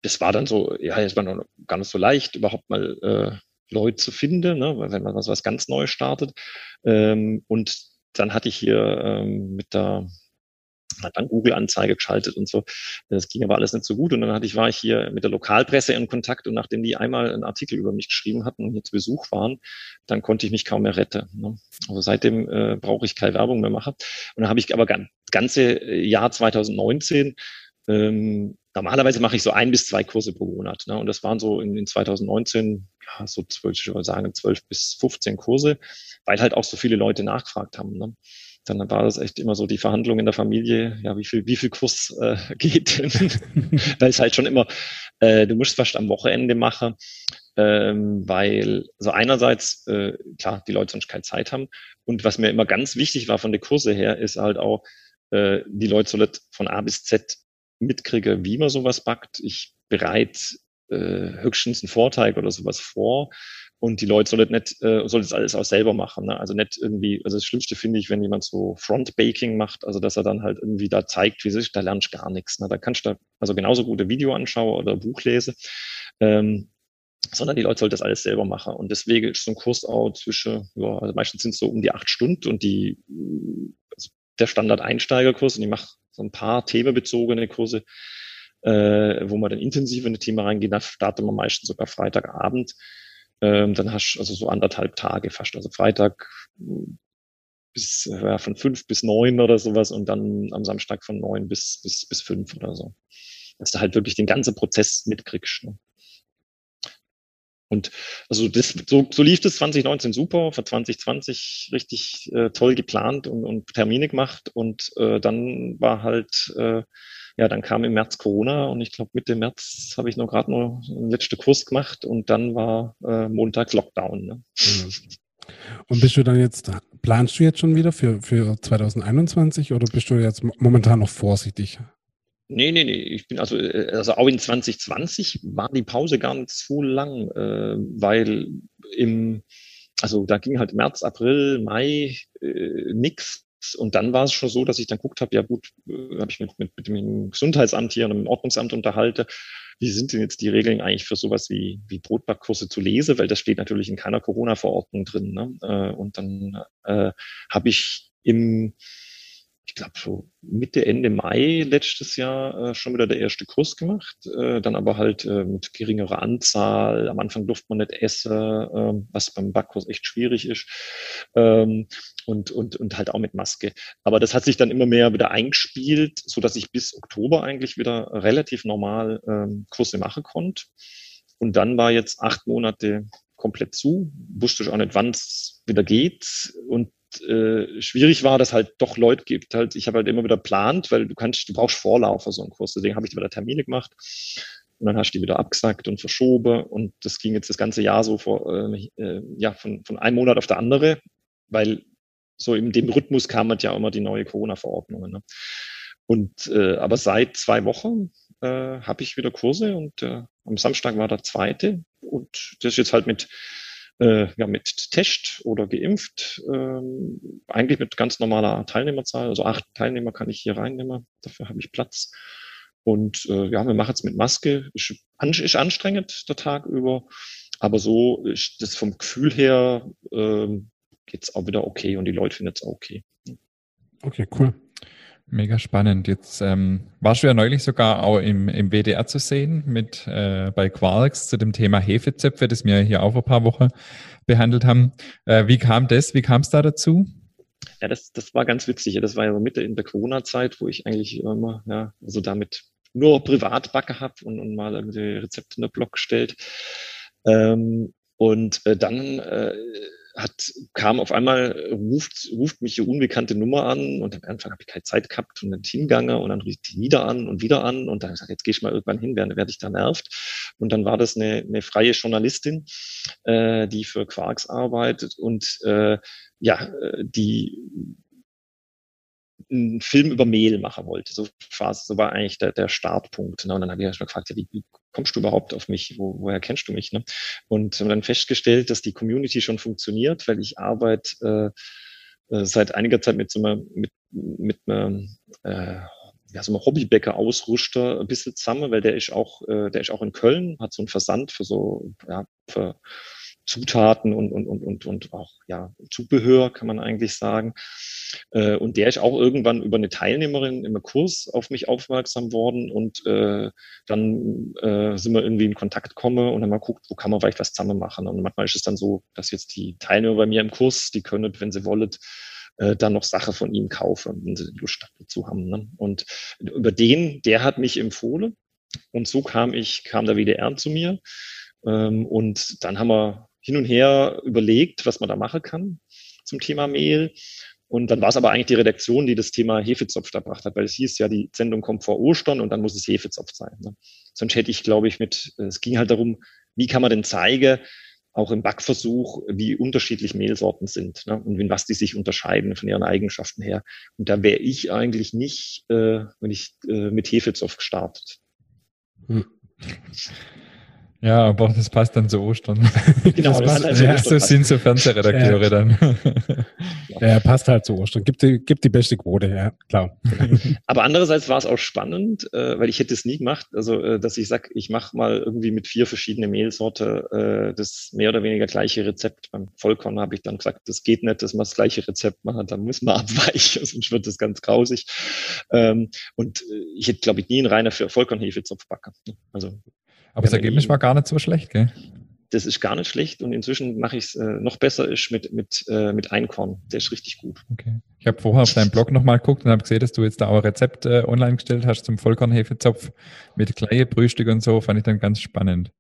das war dann so, ja, es war noch gar nicht so leicht, überhaupt mal äh, Leute zu finden, ne, wenn man was, was ganz Neues startet. Ähm, und dann hatte ich hier ähm, mit der hat dann Google-Anzeige geschaltet und so. Das ging aber alles nicht so gut. Und dann hatte ich, war ich hier mit der Lokalpresse in Kontakt und nachdem die einmal einen Artikel über mich geschrieben hatten und hier zu Besuch waren, dann konnte ich mich kaum mehr retten. Ne? Also seitdem äh, brauche ich keine Werbung mehr machen. Und dann habe ich aber ganz, ganze Jahr 2019 ähm, normalerweise mache ich so ein bis zwei Kurse pro Monat. Ne? Und das waren so in, in 2019, ja, so zwölf, ich würde sagen, zwölf bis 15 Kurse, weil halt auch so viele Leute nachgefragt haben. Ne? dann war das echt immer so die Verhandlung in der Familie, ja, wie viel, wie viel Kurs äh, geht denn? weil es halt schon immer, äh, du musst fast am Wochenende machen, ähm, weil so einerseits, äh, klar, die Leute sonst keine Zeit haben. Und was mir immer ganz wichtig war von der Kurse her, ist halt auch, äh, die Leute sollen von A bis Z mitkriegen, wie man sowas backt. Ich bereite äh, höchstens einen Vorteig oder sowas vor und die Leute sollen nicht, äh, sollen das alles auch selber machen. Ne? Also nicht irgendwie, also das Schlimmste finde ich, wenn jemand so Front-Baking macht, also dass er dann halt irgendwie da zeigt, wie sich, da lernst du gar nichts. Ne? Da kannst du da also genauso gute Video anschauen oder Buch lese. Ähm, sondern die Leute sollen das alles selber machen. Und deswegen ist so ein Kurs auch zwischen, ja, also meistens sind es so um die acht Stunden und die, also der Standard-Einsteigerkurs und ich mache so ein paar themenbezogene Kurse, äh, wo man dann intensiv in das Thema reingeht. Da startet man meistens sogar Freitagabend ähm, dann hast du also so anderthalb Tage fast. Also Freitag bis ja, von fünf bis neun oder sowas und dann am Samstag von neun bis, bis, bis fünf oder so. Dass du halt wirklich den ganzen Prozess mitkriegst. Ne? Und also das, so, so lief das 2019 super, für 2020 richtig äh, toll geplant und, und Termine gemacht und äh, dann war halt äh, ja, dann kam im März Corona und ich glaube Mitte März habe ich noch gerade noch einen letzten Kurs gemacht und dann war äh, Montag Lockdown. Ne? Mhm. Und bist du dann jetzt, planst du jetzt schon wieder für, für 2021 oder bist du jetzt momentan noch vorsichtig? Nee, nee, nee. Ich bin also, äh, also auch in 2020 war die Pause gar nicht so lang, äh, weil im, also da ging halt März, April, Mai äh, nix und dann war es schon so, dass ich dann guckt habe, ja gut, äh, habe ich mit, mit, mit dem Gesundheitsamt hier und dem Ordnungsamt unterhalte, wie sind denn jetzt die Regeln eigentlich für sowas wie, wie Brotbackkurse zu lesen, weil das steht natürlich in keiner Corona-Verordnung drin. Ne? Äh, und dann äh, habe ich im ich glaube, so Mitte, Ende Mai letztes Jahr äh, schon wieder der erste Kurs gemacht, äh, dann aber halt äh, mit geringerer Anzahl. Am Anfang durfte man nicht essen, äh, was beim Backkurs echt schwierig ist. Ähm, und, und, und halt auch mit Maske. Aber das hat sich dann immer mehr wieder eingespielt, so dass ich bis Oktober eigentlich wieder relativ normal ähm, Kurse machen konnte. Und dann war jetzt acht Monate komplett zu, wusste ich auch nicht, wann es wieder geht. Und äh, schwierig war, dass halt doch Leute gibt. Halt, ich habe halt immer wieder plant, weil du kannst, du brauchst Vorlauf für so einen Kurs. Deswegen habe ich wieder Termine gemacht und dann hast du die wieder abgesagt und verschoben. Und das ging jetzt das ganze Jahr so vor, äh, äh, ja, von, von einem Monat auf der andere, weil so in dem Rhythmus kamen ja immer die neue Corona-Verordnungen. Ne? Und äh, aber seit zwei Wochen äh, habe ich wieder Kurse und äh, am Samstag war der zweite und das ist jetzt halt mit äh, ja, mit Test oder geimpft, ähm, eigentlich mit ganz normaler Teilnehmerzahl. Also acht Teilnehmer kann ich hier reinnehmen, dafür habe ich Platz. Und äh, ja, wir machen es mit Maske. Ist, ist anstrengend der Tag über, aber so ist das vom Gefühl her äh, geht auch wieder okay und die Leute finden es auch okay. Okay, cool. Mega spannend. Jetzt ähm, warst du ja neulich sogar auch im, im WDR zu sehen mit äh, bei Quarks zu dem Thema Hefezöpfe, das wir hier auch vor ein paar Wochen behandelt haben. Äh, wie kam das? Wie kam es da dazu? Ja, das, das war ganz witzig. Das war ja Mitte in der Corona-Zeit, wo ich eigentlich immer, ja, also damit nur privat backe habe und, und mal irgendwie Rezepte in den Blog gestellt. Ähm, und äh, dann äh, hat, kam auf einmal, ruft, ruft mich eine unbekannte Nummer an und am Anfang habe ich keine Zeit gehabt und dann hingange und dann rief die wieder an und wieder an und dann habe ich gesagt, jetzt gehe ich mal irgendwann hin, werde, werde ich da nervt. Und dann war das eine, eine freie Journalistin, äh, die für Quarks arbeitet und äh, ja, äh, die einen Film über Mehl machen wollte. So, so war eigentlich der, der Startpunkt. Ne? Und dann habe ich mal gefragt, ja, wie, wie kommst du überhaupt auf mich? Wo, woher kennst du mich? Ne? Und haben dann festgestellt, dass die Community schon funktioniert, weil ich arbeite äh, äh, seit einiger Zeit mit so einer, mit, mit einem äh, ja, so einem Hobbybäcker Ausrüster ein bisschen zusammen, weil der ist auch, äh, der ist auch in Köln, hat so einen Versand für so, ja, für Zutaten und, und, und, und, und auch ja, Zubehör, kann man eigentlich sagen. Äh, und der ist auch irgendwann über eine Teilnehmerin im Kurs auf mich aufmerksam worden und äh, dann äh, sind wir irgendwie in Kontakt gekommen und dann mal guckt, wo kann man vielleicht was zusammen machen. Und manchmal ist es dann so, dass jetzt die Teilnehmer bei mir im Kurs, die können, wenn sie wollen, äh, dann noch Sache von ihm kaufen, wenn sie Lust dazu haben. Ne? Und über den, der hat mich empfohlen und so kam ich, kam der WDR zu mir ähm, und dann haben wir hin und her überlegt, was man da machen kann zum Thema Mehl. Und dann war es aber eigentlich die Redaktion, die das Thema Hefezopf da gebracht hat, weil es hieß ja, die Sendung kommt vor Ostern und dann muss es Hefezopf sein. Ne? Sonst hätte ich, glaube ich, mit, es ging halt darum, wie kann man denn zeigen, auch im Backversuch, wie unterschiedlich Mehlsorten sind ne? und in was die sich unterscheiden von ihren Eigenschaften her. Und da wäre ich eigentlich nicht, äh, wenn ich äh, mit Hefezopf gestartet. Hm. Ja, aber das passt dann zu Ostern. Genau, das, das, ja, so sind so Fernsehredakteure ja. dann. Ja, passt halt zu Ostern. Gibt die, gibt die beste Quote, ja, klar. Aber andererseits war es auch spannend, äh, weil ich hätte es nie gemacht, also äh, dass ich sage, ich mache mal irgendwie mit vier verschiedenen Mehlsorte äh, das mehr oder weniger gleiche Rezept. Beim Vollkorn habe ich dann gesagt, das geht nicht, dass man das gleiche Rezept macht, dann muss man abweichen, sonst wird das ganz grausig. Ähm, und ich hätte, glaube ich, nie einen reiner Vollkornhefezopf backen. Also aber das Ergebnis war gar nicht so schlecht, gell? Das ist gar nicht schlecht und inzwischen mache ich es äh, noch besser ist mit, mit, äh, mit Einkorn. Der ist richtig gut. Okay. Ich habe vorher auf deinem Blog nochmal geguckt und habe gesehen, dass du jetzt da auch ein Rezept äh, online gestellt hast zum Vollkornhefezopf mit Kleie, Brühstück und so. Fand ich dann ganz spannend.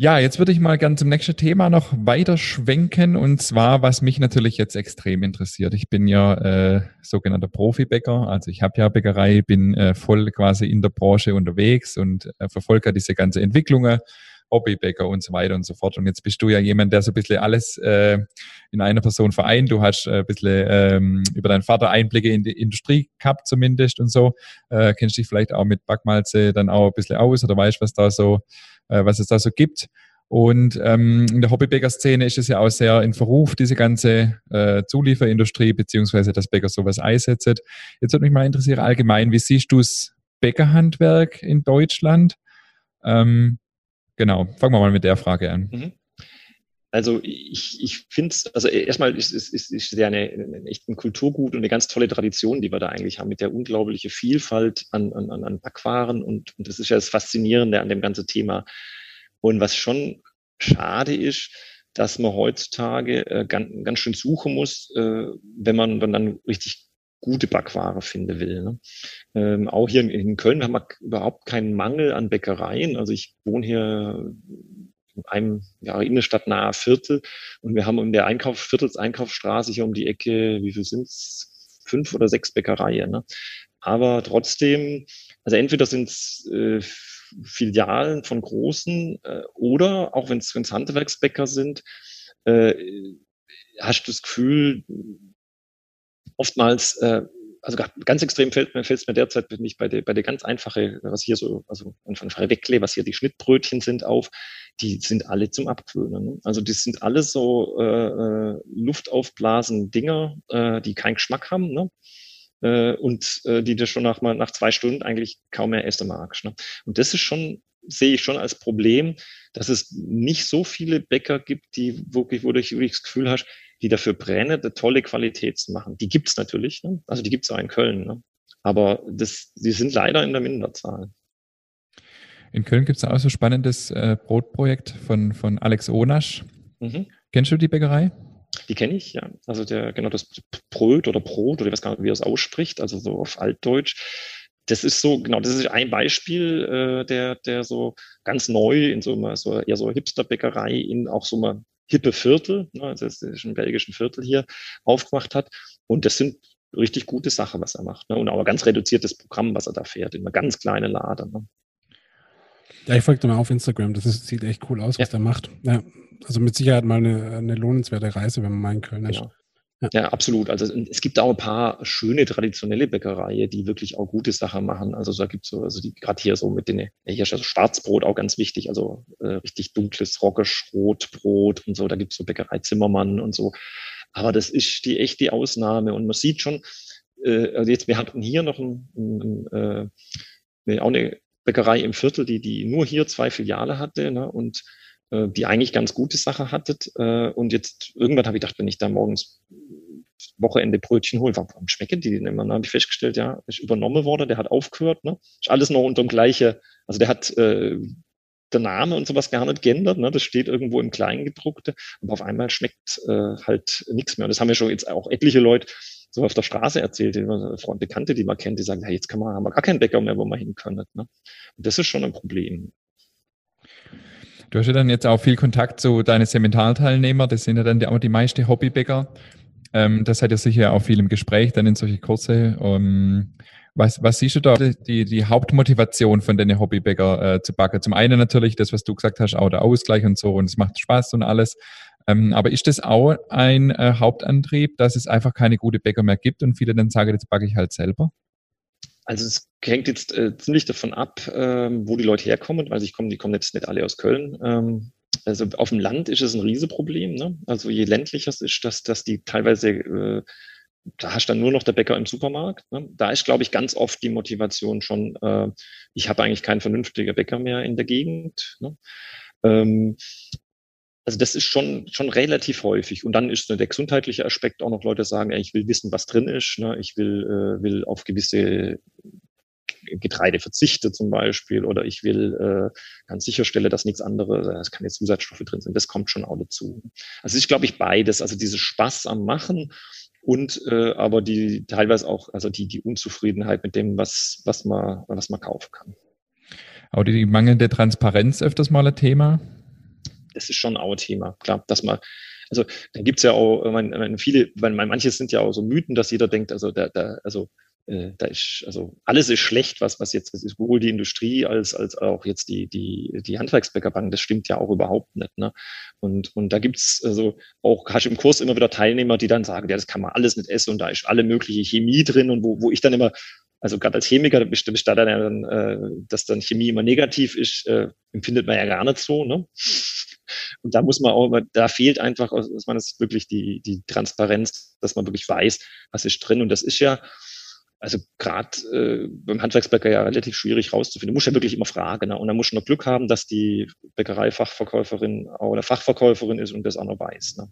Ja, jetzt würde ich mal ganz zum nächsten Thema noch weiter schwenken und zwar, was mich natürlich jetzt extrem interessiert. Ich bin ja äh, sogenannter Profibäcker, also ich habe ja Bäckerei, bin äh, voll quasi in der Branche unterwegs und äh, verfolge diese ganze Entwicklungen, Hobbybäcker und so weiter und so fort. Und jetzt bist du ja jemand, der so ein bisschen alles äh, in einer Person vereint. Du hast äh, ein bisschen ähm, über deinen Vater Einblicke in die Industrie gehabt zumindest und so. Äh, kennst dich vielleicht auch mit Backmalze dann auch ein bisschen aus oder weißt, was da so äh, was es da so gibt. Und ähm, in der Hobbybäcker-Szene ist es ja auch sehr in Verruf, diese ganze äh, Zulieferindustrie, beziehungsweise das Bäcker sowas einsetzt. Jetzt würde mich mal interessieren, allgemein, wie siehst du das Bäckerhandwerk in Deutschland? Ähm, genau, fangen wir mal mit der Frage an. Mhm. Also ich, ich finde es, also erstmal ist es ist, ist ja eine, eine, echt ein Kulturgut und eine ganz tolle Tradition, die wir da eigentlich haben, mit der unglaubliche Vielfalt an, an, an Backwaren und, und das ist ja das Faszinierende an dem ganzen Thema. Und was schon schade ist, dass man heutzutage äh, ganz, ganz schön suchen muss, äh, wenn man wenn dann richtig gute Backware finden will. Ne? Ähm, auch hier in, in Köln haben wir überhaupt keinen Mangel an Bäckereien. Also ich wohne hier einem ja, innenstadtnahe Viertel und wir haben in der Einkauf, Viertelseinkaufsstraße hier um die Ecke, wie viel sind's? Fünf oder sechs Bäckereien. Ne? Aber trotzdem, also entweder sind's äh, Filialen von großen äh, oder auch wenn es Handwerksbäcker sind, äh, hast du das Gefühl, oftmals, äh, also ganz extrem fällt mir, fällt mir derzeit bin ich bei der, bei der ganz einfache, was hier so, also einfache Weckle, was hier die Schnittbrötchen sind auf, die sind alle zum Abgewöhnen. Ne? Also die sind alle so äh, äh, Luftaufblasen Dinger, äh, die keinen Geschmack haben. Ne? äh, und äh, die du schon nach, mal, nach zwei Stunden eigentlich kaum mehr essen magst. Ne? Und das ist schon, sehe ich schon als Problem, dass es nicht so viele Bäcker gibt, die wirklich, wo du wirklich das Gefühl hast, die dafür brennen, eine tolle Qualität zu machen. Die gibt's natürlich, ne? also die gibt's auch in Köln, ne? aber das, die sind leider in der Minderzahl. In Köln gibt's auch so spannendes äh, Brotprojekt von, von Alex Onasch. Mhm. Kennst du die Bäckerei? Die kenne ich, ja. Also der, genau das Brot oder Brot oder ich weiß gar nicht, wie er es ausspricht, also so auf Altdeutsch. Das ist so, genau, das ist ein Beispiel, äh, der, der so ganz neu in so einer, so eher so Hipster-Bäckerei in auch so einem hippe Viertel, ne, also das ist ein belgischen Viertel hier, aufgemacht hat. Und das sind richtig gute Sachen, was er macht. Ne? Und auch ein ganz reduziertes Programm, was er da fährt, in einer ganz kleinen Laden. Ne? Ja, ich folge dir mal auf Instagram. Das ist, sieht echt cool aus, was ja. der macht. Ja, also mit Sicherheit mal eine, eine lohnenswerte Reise, wenn man mal in Köln ist. Genau. Ja. absolut. Also es gibt auch ein paar schöne traditionelle Bäckereien, die wirklich auch gute Sachen machen. Also da gibt's so, also die gerade hier so mit den, hier ist also Schwarzbrot auch ganz wichtig, also äh, richtig dunkles Roggisch, Rotbrot und so. Da gibt's so Bäckerei Zimmermann und so. Aber das ist die echt die Ausnahme. Und man sieht schon, äh, also jetzt, wir hatten hier noch ein, ein, ein, äh, auch eine Bäckerei im Viertel, die, die nur hier zwei Filiale hatte ne, und äh, die eigentlich ganz gute Sache hattet. Äh, und jetzt irgendwann habe ich gedacht, wenn ich da morgens Wochenende Brötchen hole, warum schmecken die denn immer? Dann habe ich festgestellt, ja, ist übernommen worden, der hat aufgehört, ne? Ist alles noch unter dem gleichen, also der hat äh, der Name und sowas gar nicht geändert, ne? Das steht irgendwo im Kleingedruckte, aber auf einmal schmeckt äh, halt nichts mehr. Und das haben ja schon jetzt auch etliche Leute so auf der Straße erzählt, Freunde, Bekannte, die man kennt, die sagen, hey, jetzt kann man, haben wir gar keinen Bäcker mehr, wo man hin können. Ne? Und das ist schon ein Problem. Du hast ja dann jetzt auch viel Kontakt zu deinen Seminarteilnehmer, das sind ja dann auch die meisten Hobbybäcker. Ähm, das hat ja sicher auch viel im Gespräch, dann in solche Kurse. Um, ähm, was, was siehst du da die, die Hauptmotivation von deinen Hobbybäcker äh, zu backen? Zum einen natürlich das, was du gesagt hast, auch der Ausgleich und so und es macht Spaß und alles. Ähm, aber ist das auch ein äh, Hauptantrieb, dass es einfach keine gute Bäcker mehr gibt und viele dann sagen, jetzt backe ich halt selber? Also es hängt jetzt äh, ziemlich davon ab, ähm, wo die Leute herkommen. Also ich komme, die kommen jetzt nicht alle aus Köln. Ähm, also auf dem Land ist es ein Riesenproblem. Ne? Also je ländlicher es ist, dass, dass die teilweise, äh, da hast dann nur noch der Bäcker im Supermarkt. Ne? Da ist, glaube ich, ganz oft die Motivation schon, äh, ich habe eigentlich keinen vernünftigen Bäcker mehr in der Gegend. Ne? Ähm, also das ist schon, schon relativ häufig. Und dann ist der gesundheitliche Aspekt auch noch Leute sagen, ey, ich will wissen, was drin ist. Ne? Ich will, äh, will auf gewisse Getreide verzichte zum Beispiel oder ich will äh, ganz sicherstelle, dass nichts anderes, es keine Zusatzstoffe drin sind. Das kommt schon auch dazu. Also ich glaube ich beides, also diese Spaß am Machen und äh, aber die teilweise auch, also die, die Unzufriedenheit mit dem, was, was man, was man kaufen kann. Aber die mangelnde Transparenz öfters mal ein Thema? Das ist schon auch ein Thema. Klar, dass man, also dann gibt's ja auch, man, man viele, weil manches sind ja auch so Mythen, dass jeder denkt, also da, da, also äh, da ist, also alles ist schlecht, was, was jetzt, ist sowohl die Industrie als, als auch jetzt die, die, die Handwerksbäckerbank, das stimmt ja auch überhaupt nicht. Ne? Und, und da gibt's also auch, hast im Kurs immer wieder Teilnehmer, die dann sagen, ja, das kann man alles nicht essen und da ist alle mögliche Chemie drin und wo, wo ich dann immer, also gerade als Chemiker besteht da dann, äh, dass dann Chemie immer negativ ist, äh, empfindet man ja gar nicht so. Ne? Und da muss man auch, da fehlt einfach aus meiner Sicht wirklich die, die Transparenz, dass man wirklich weiß, was ist drin. Und das ist ja, also gerade äh, beim Handwerksbäcker ja relativ schwierig rauszufinden. Du musst ja wirklich immer fragen. Ne? Und dann musst du noch Glück haben, dass die Bäckereifachverkäuferin oder Fachverkäuferin ist und das auch noch weiß. Ne?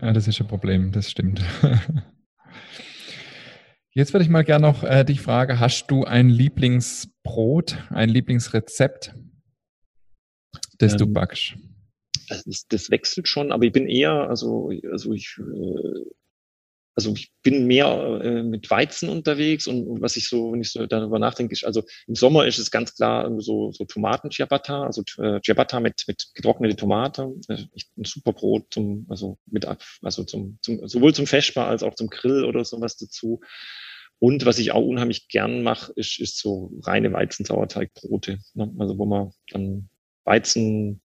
Ja, das ist ein Problem, das stimmt. Jetzt würde ich mal gerne noch äh, dich fragen, hast du ein Lieblingsbrot, ein Lieblingsrezept? Das ähm, du backst? Also das, das, wechselt schon, aber ich bin eher, also, also ich, äh, also ich bin mehr äh, mit Weizen unterwegs und was ich so, wenn ich so darüber nachdenke, ist, also im Sommer ist es ganz klar so, so Tomaten Ciabatta, also äh, Ciabatta mit, mit getrocknete Tomate, äh, ein super Brot zum, also mit, also zum, zum, sowohl zum Feschbar als auch zum Grill oder sowas dazu. Und was ich auch unheimlich gern mache, ist, ist so reine Weizensauerteigbrote, ne? also wo man dann Weizen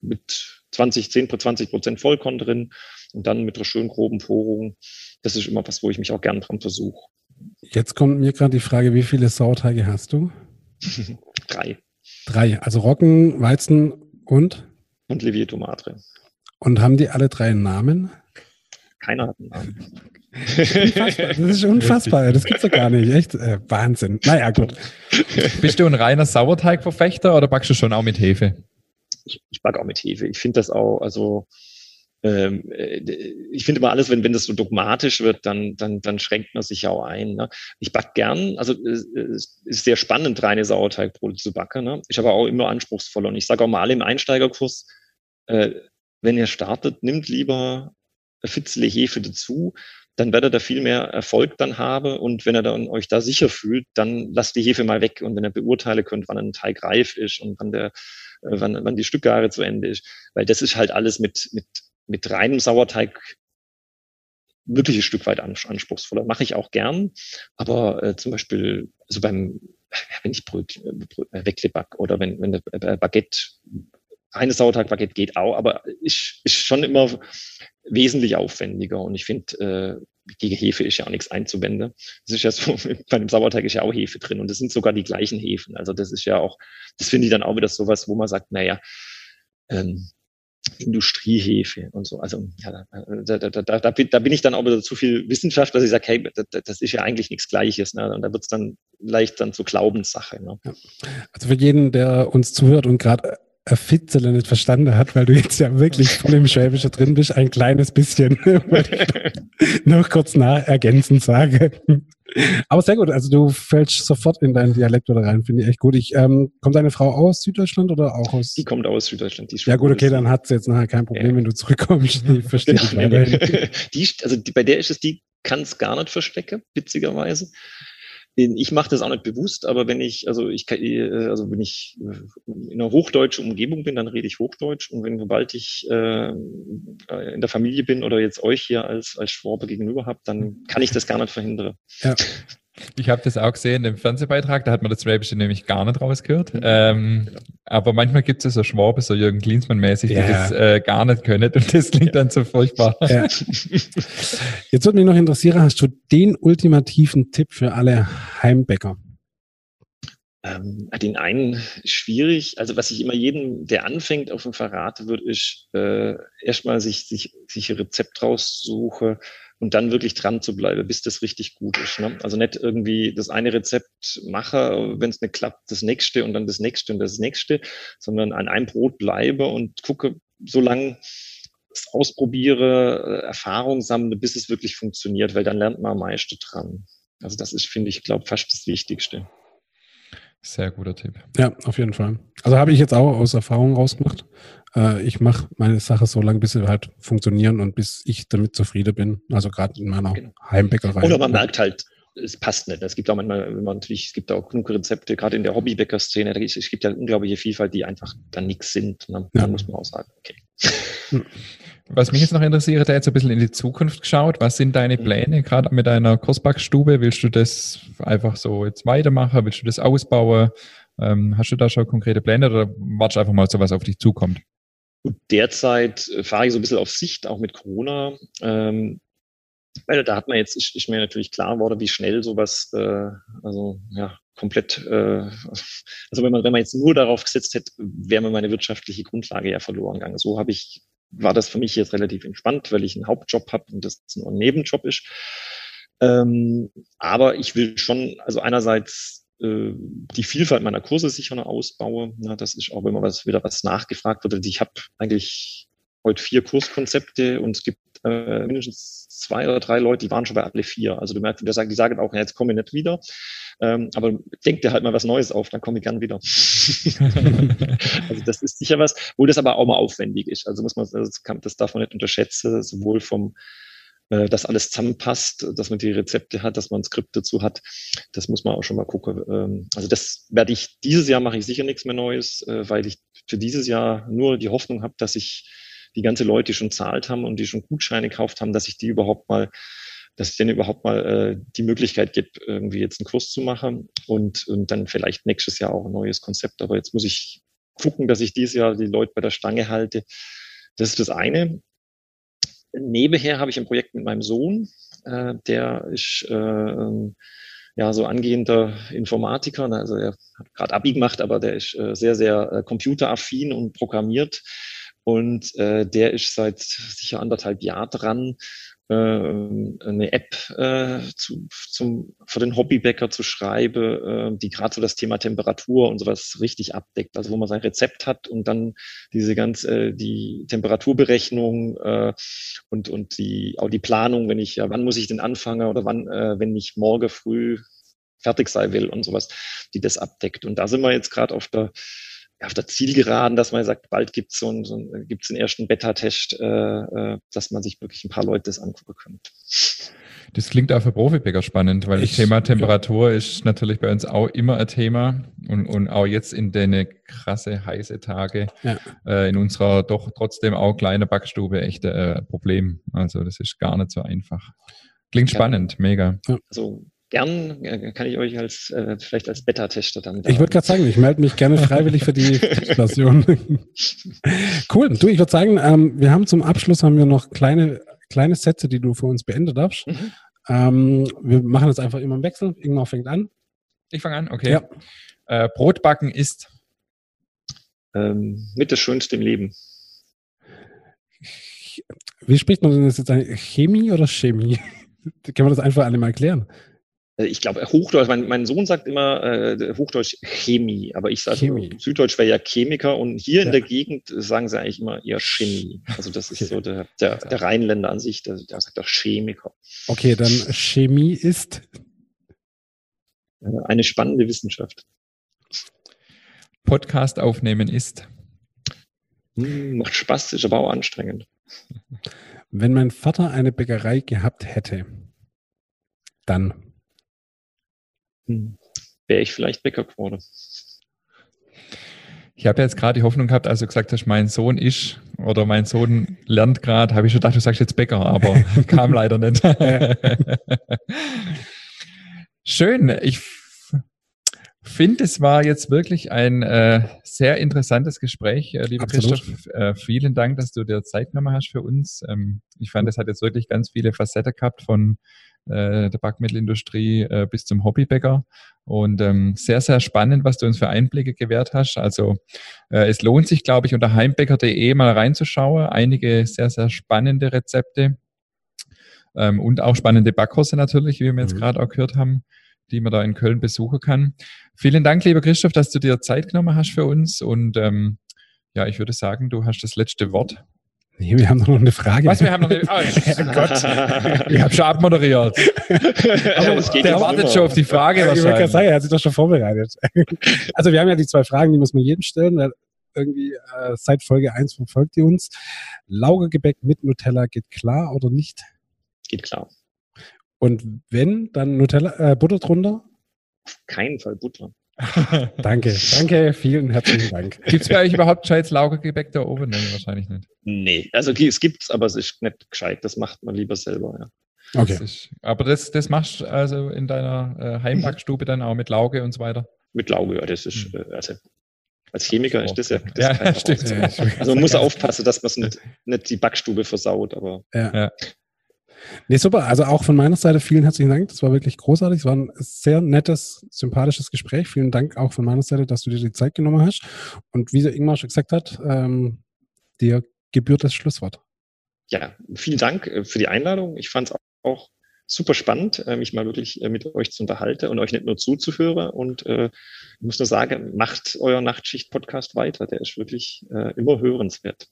mit 20, 10, 20 Prozent Vollkorn drin und dann mit einer schönen groben Porung. Das ist immer was, wo ich mich auch gern dran versuche. Jetzt kommt mir gerade die Frage, wie viele Sauerteige hast du? Drei. Drei, also Roggen, Weizen und? Und Livieto Madre. Und haben die alle drei einen Namen? Keiner hat einen Namen. Unfassbar. Das ist unfassbar. Das gibt's doch gar nicht. Echt äh, Wahnsinn. Naja, gut. Bist du ein reiner Sauerteigverfechter oder backst du schon auch mit Hefe? Ich, ich backe auch mit Hefe. Ich finde das auch, also ähm, äh, ich finde immer alles, wenn, wenn das so dogmatisch wird, dann, dann, dann schränkt man sich ja auch ein. Ne? Ich back gern, also es ist sehr spannend, reine Sauerteigbrote zu backen. Ne? Ich aber auch immer anspruchsvoller. Und ich sage auch mal alle im Einsteigerkurs, äh, wenn ihr startet, nimmt lieber Fitzle Hefe dazu, dann werdet ihr viel mehr Erfolg dann haben. Und wenn ihr dann euch da sicher fühlt, dann lasst die Hefe mal weg. Und wenn ihr beurteilen könnt, wann ein Teig reif ist und wann der, äh, wann, wann die Stückgare zu Ende ist. Weil das ist halt alles mit, mit, mit reinem Sauerteig wirklich ein Stück weit anspruchsvoller. Mache ich auch gern. Aber äh, zum Beispiel, also beim, wenn ich Brötchen, äh, Weckleback oder wenn, wenn der äh, Baguette reines Sauerteigbaguette geht auch, aber ist, ist schon immer wesentlich aufwendiger. Und ich finde, äh, gegen Hefe ist ja auch nichts einzuwenden. Das ist ja so, bei dem Sauerteig ist ja auch Hefe drin und das sind sogar die gleichen Hefen. Also das ist ja auch, das finde ich dann auch wieder sowas, wo man sagt, naja, ähm, Industriehefe und so. Also ja, da, da, da, da, da bin ich dann auch wieder zu viel Wissenschaft, dass ich sage, hey, das, ist ja eigentlich nichts Gleiches. Ne? Und da wird es dann leicht dann zur Glaubenssache. Ne? Ja. Also für jeden, der uns zuhört und gerade ein Fitzele nicht verstanden hat, weil du jetzt ja wirklich voll im Schwäbische drin bist, ein kleines bisschen, noch kurz nach ergänzend sage. Aber sehr gut, also du fällst sofort in deinen Dialekt wieder rein, finde ich echt gut. Ich, ähm, kommt deine Frau aus Süddeutschland oder auch aus? Die kommt aus Süddeutschland. Die ja gut, okay, dann hat sie jetzt nachher kein Problem, ja. wenn du zurückkommst. Die verstehe genau, ich. Die, also die, bei der ist es, die kann es gar nicht verstecken, witzigerweise ich mache das auch nicht bewusst, aber wenn ich, also ich äh, also wenn ich in einer hochdeutschen Umgebung bin, dann rede ich Hochdeutsch. Und wenn sobald ich äh, in der Familie bin oder jetzt euch hier als, als Schwabe gegenüber habe, dann kann ich das gar nicht verhindern. Ja. Ich habe das auch gesehen im Fernsehbeitrag, da hat man das Schwäbische nämlich gar nicht rausgehört. Mhm. Ähm, genau. Aber manchmal gibt es ja so Schwabe, so Jürgen Klinsmann-mäßig, die das äh, gar nicht können und das klingt ja. dann so furchtbar. Ja. Jetzt würde mich noch interessieren, hast du den ultimativen Tipp für alle Heimbäcker? Ähm, den einen schwierig. Also was ich immer jedem, der anfängt, auf dem verrate würde, ist äh, erstmal sich, sich, sich ein Rezept raussuche, und dann wirklich dran zu bleiben, bis das richtig gut ist. Ne? Also nicht irgendwie das eine Rezept mache, wenn es nicht klappt, das nächste und dann das nächste und das nächste, sondern an einem Brot bleibe und gucke, solange es ausprobiere, äh, Erfahrung sammle, bis es wirklich funktioniert, weil dann lernt man am meisten dran. Also das ist, finde ich, glaube fast das Wichtigste. Sehr guter Tipp. Ja, auf jeden Fall. Also habe ich jetzt auch aus Erfahrung rausgemacht. Äh, ich mache meine Sache so lange, bis sie halt funktionieren und bis ich damit zufrieden bin. Also gerade in meiner genau. Heimbäckerei. Oder man merkt halt, es passt nicht. Es gibt auch manchmal, wenn man natürlich, es gibt auch genug Rezepte, gerade in der Hobbybäcker-Szene, es gibt ja unglaubliche Vielfalt, die einfach dann nichts sind. Ne? Ja. Dann muss man auch sagen, okay. Was mich jetzt noch interessiert, da jetzt ein bisschen in die Zukunft geschaut. Was sind deine mhm. Pläne gerade mit deiner Kursbackstube? Willst du das einfach so jetzt weitermachen? Willst du das ausbauen? Ähm, hast du da schon konkrete Pläne oder wartest einfach mal so, was auf dich zukommt? Gut, derzeit äh, fahre ich so ein bisschen auf Sicht, auch mit Corona. Ähm, weil da hat man jetzt, ist, ist mir natürlich klar geworden, wie schnell sowas, äh, also ja, komplett, äh, also wenn man, wenn man jetzt nur darauf gesetzt hätte, wäre mir meine wirtschaftliche Grundlage ja verloren gegangen. So habe ich, war das für mich jetzt relativ entspannt, weil ich einen Hauptjob habe und das nur ein Nebenjob ist. Ähm, aber ich will schon, also einerseits äh, die Vielfalt meiner Kurse sicher noch ausbaue. Na, das ist auch immer was, wieder was nachgefragt wird. Ich habe eigentlich heute vier Kurskonzepte und es gibt äh, mindestens zwei oder drei Leute, die waren schon bei alle vier. Also du merkst, die sagen, die sagen auch, ja, jetzt komme ich nicht wieder. Ähm, aber denk dir halt mal was Neues auf, dann komme ich gern wieder. also das ist sicher was, wo das aber auch mal aufwendig ist. Also muss man, das, kann, das darf man nicht unterschätzen, sowohl vom äh, dass alles zusammenpasst, dass man die Rezepte hat, dass man ein Skript dazu hat. Das muss man auch schon mal gucken. Ähm, also das werde ich, dieses Jahr mache ich sicher nichts mehr Neues, äh, weil ich für dieses Jahr nur die Hoffnung habe, dass ich die ganze Leute, die schon zahlt haben und die schon Gutscheine gekauft haben, dass ich die überhaupt mal dass es denen überhaupt mal äh, die Möglichkeit gibt, irgendwie jetzt einen Kurs zu machen und, und dann vielleicht nächstes Jahr auch ein neues Konzept. Aber jetzt muss ich gucken, dass ich dieses Jahr die Leute bei der Stange halte. Das ist das eine. Nebenher habe ich ein Projekt mit meinem Sohn, äh, der ist äh, ja so angehender Informatiker, also er hat gerade Abi gemacht, aber der ist äh, sehr, sehr äh, computeraffin und programmiert. Und äh, der ist seit sicher anderthalb Jahren dran, äh, eine App äh, zu, zum, für den Hobbybäcker zu schreiben, äh, die gerade so das Thema Temperatur und sowas richtig abdeckt. Also wo man sein Rezept hat und dann diese ganz äh, die Temperaturberechnung äh, und und die auch die Planung, wenn ich ja wann muss ich denn anfangen oder wann äh, wenn ich morgen früh fertig sein will und sowas, die das abdeckt. Und da sind wir jetzt gerade auf der auf der Zielgeraden, dass man sagt, bald gibt so es so ein, gibt's den ersten Beta-Test, äh, äh, dass man sich wirklich ein paar Leute das angucken könnte. Das klingt auch für Profibäcker spannend, weil ich, das Thema Temperatur ja. ist natürlich bei uns auch immer ein Thema und, und auch jetzt in den krasse heiße Tage ja. äh, in unserer doch trotzdem auch kleinen Backstube echt ein äh, Problem. Also das ist gar nicht so einfach. Klingt spannend, mega. Also gern äh, kann ich euch als äh, vielleicht als Beta-Tester dann. Ich würde gerade sagen, ich melde mich gerne freiwillig für die Testversion. cool. Du, ich würde sagen, ähm, wir haben zum Abschluss haben wir noch kleine kleine Sätze, die du für uns beendet darfst. Mhm. Ähm, wir machen jetzt einfach immer im Wechsel. Irgendwann fängt an. Ich fange an, okay. Ja. Äh, Brotbacken ist ähm, mit das Schönste im Leben. Wie spricht man denn das jetzt? Chemie oder Chemie? Kann man das einfach alle mal erklären? Äh, ich glaube, Hochdeutsch, mein, mein, Sohn sagt immer äh, Hochdeutsch Chemie, aber ich sage, Süddeutsch wäre ja Chemiker und hier ja. in der Gegend sagen sie eigentlich immer eher Chemie. Also das ist so der, der, der Rheinländer an sich, der, der sagt doch Chemiker. Okay, dann Chemie ist? Äh, eine spannende Wissenschaft. Podcast aufnehmen ist? Hm, macht Spaß, ist aber auch anstrengend. Wenn mein Vater eine Bäckerei gehabt hätte, dann. Wäre ich vielleicht Bäcker geworden. Ich habe jetzt gerade die Hoffnung gehabt, als du gesagt hast, mein Sohn ist oder mein Sohn lernt gerade, habe ich schon gedacht, du sagst jetzt Bäcker, aber kam leider nicht. Schön. Ich finde, es war jetzt wirklich ein äh, sehr interessantes Gespräch, äh, lieber Absolut. Christoph. Äh, vielen Dank, dass du dir Zeit genommen hast für uns. Ähm, ich fand, es hat jetzt wirklich ganz viele Facetten gehabt von der Backmittelindustrie äh, bis zum Hobbybäcker. Und ähm, sehr, sehr spannend, was du uns für Einblicke gewährt hast. Also äh, es lohnt sich, glaube ich, unter heimbäcker.de mal reinzuschauen. Einige sehr, sehr spannende Rezepte ähm, und auch spannende Backkurse natürlich, wie wir jetzt mhm. gerade auch gehört haben, die man da in Köln besuchen kann. Vielen Dank, lieber Christoph, dass du dir Zeit genommen hast für uns. Und ähm, ja, ich würde sagen, du hast das letzte Wort. Nee, wir haben noch eine Frage. Was, wir haben noch eine oh, Gott, ich habe schon abmoderiert. Aber der wartet schon auf die Frage wahrscheinlich. Ich wollte sagen, er hat sich doch schon vorbereitet. Also wir haben ja die zwei Fragen, die muss man jedem stellen. Weil irgendwie äh, seit Folge 1 verfolgt ihr uns. Laugergebäck mit Nutella geht klar oder nicht? Geht klar. Und wenn, dann Nutella, äh, Butter drunter? Auf keinen Fall Butter. danke, danke, vielen herzlichen Dank. Gibt es bei euch überhaupt Scheiß Laugergebäck da oben? Nein, wahrscheinlich nicht. Nee, also es gibt es, aber es ist nicht gescheit. Das macht man lieber selber, ja. Okay. Das ist, aber das, das machst du also in deiner äh, Heimbackstube dann auch mit Lauge und so weiter? Mit Lauge, ja, das ist, mhm. also als Chemiker ist das ja, das ja, ja stimmt. Also man muss aufpassen, dass man nicht, nicht die Backstube versaut, aber. Ja. Nee, super. Also auch von meiner Seite vielen herzlichen Dank. Das war wirklich großartig. Es war ein sehr nettes, sympathisches Gespräch. Vielen Dank auch von meiner Seite, dass du dir die Zeit genommen hast. Und wie der Ingmar schon gesagt hat, ähm, dir gebührt das Schlusswort. Ja, vielen Dank äh, für die Einladung. Ich fand es auch super spannend, äh, mich mal wirklich äh, mit euch zu unterhalten und euch nicht nur zuzuhören. Und äh, ich muss nur sagen, macht euer Nachtschicht-Podcast weiter. Der ist wirklich äh, immer hörenswert.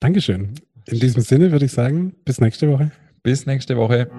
Dankeschön. In diesem Sinne würde ich sagen, bis nächste Woche. Bis nächste Woche.